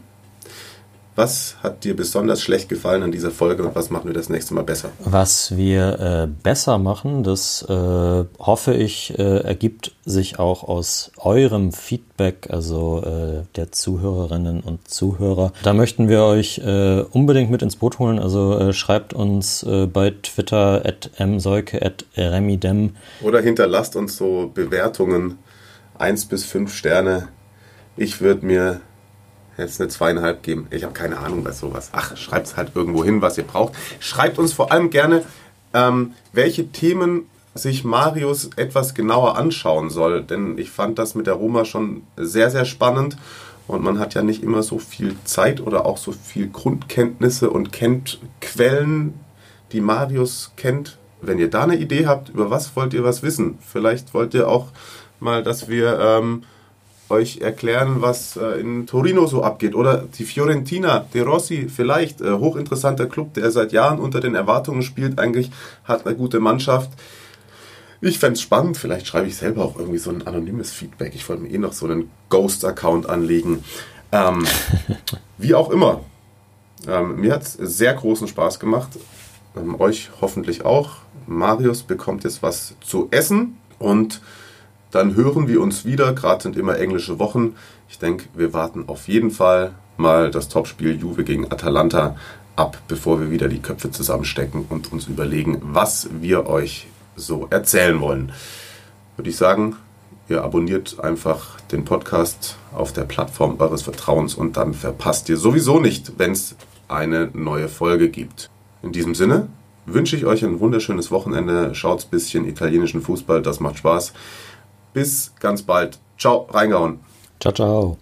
Was hat dir besonders schlecht gefallen an dieser Folge und was machen wir das nächste Mal besser? Was wir äh, besser machen, das äh, hoffe ich, äh, ergibt sich auch aus eurem Feedback, also äh, der Zuhörerinnen und Zuhörer. Da möchten wir euch äh, unbedingt mit ins Boot holen. Also äh, schreibt uns bei Twitter at mseuke at remidem. Oder hinterlasst uns so Bewertungen 1 bis 5 Sterne. Ich würde mir jetzt eine zweieinhalb geben. Ich habe keine Ahnung bei sowas. Ach, schreibt es halt irgendwo hin, was ihr braucht. Schreibt uns vor allem gerne, ähm, welche Themen sich Marius etwas genauer anschauen soll. Denn ich fand das mit der Roma schon sehr, sehr spannend. Und man hat ja nicht immer so viel Zeit oder auch so viel Grundkenntnisse und kennt Quellen, die Marius kennt. Wenn ihr da eine Idee habt, über was wollt ihr was wissen? Vielleicht wollt ihr auch mal, dass wir ähm, euch erklären, was äh, in Torino so abgeht. Oder die Fiorentina, De Rossi, vielleicht, äh, hochinteressanter Club, der seit Jahren unter den Erwartungen spielt, eigentlich hat eine gute Mannschaft. Ich fände es spannend, vielleicht schreibe ich selber auch irgendwie so ein anonymes Feedback. Ich wollte mir eh noch so einen Ghost-Account anlegen. Ähm, wie auch immer. Ähm, mir hat es sehr großen Spaß gemacht. Ähm, euch hoffentlich auch. Marius bekommt jetzt was zu essen und dann hören wir uns wieder. Gerade sind immer englische Wochen. Ich denke, wir warten auf jeden Fall mal das Topspiel Juve gegen Atalanta ab, bevor wir wieder die Köpfe zusammenstecken und uns überlegen, was wir euch so erzählen wollen. Würde ich sagen, ihr abonniert einfach den Podcast auf der Plattform eures Vertrauens und dann verpasst ihr sowieso nicht, wenn es eine neue Folge gibt. In diesem Sinne wünsche ich euch ein wunderschönes Wochenende. Schaut ein bisschen italienischen Fußball, das macht Spaß. Bis ganz bald. Ciao, reingehauen. Ciao, ciao.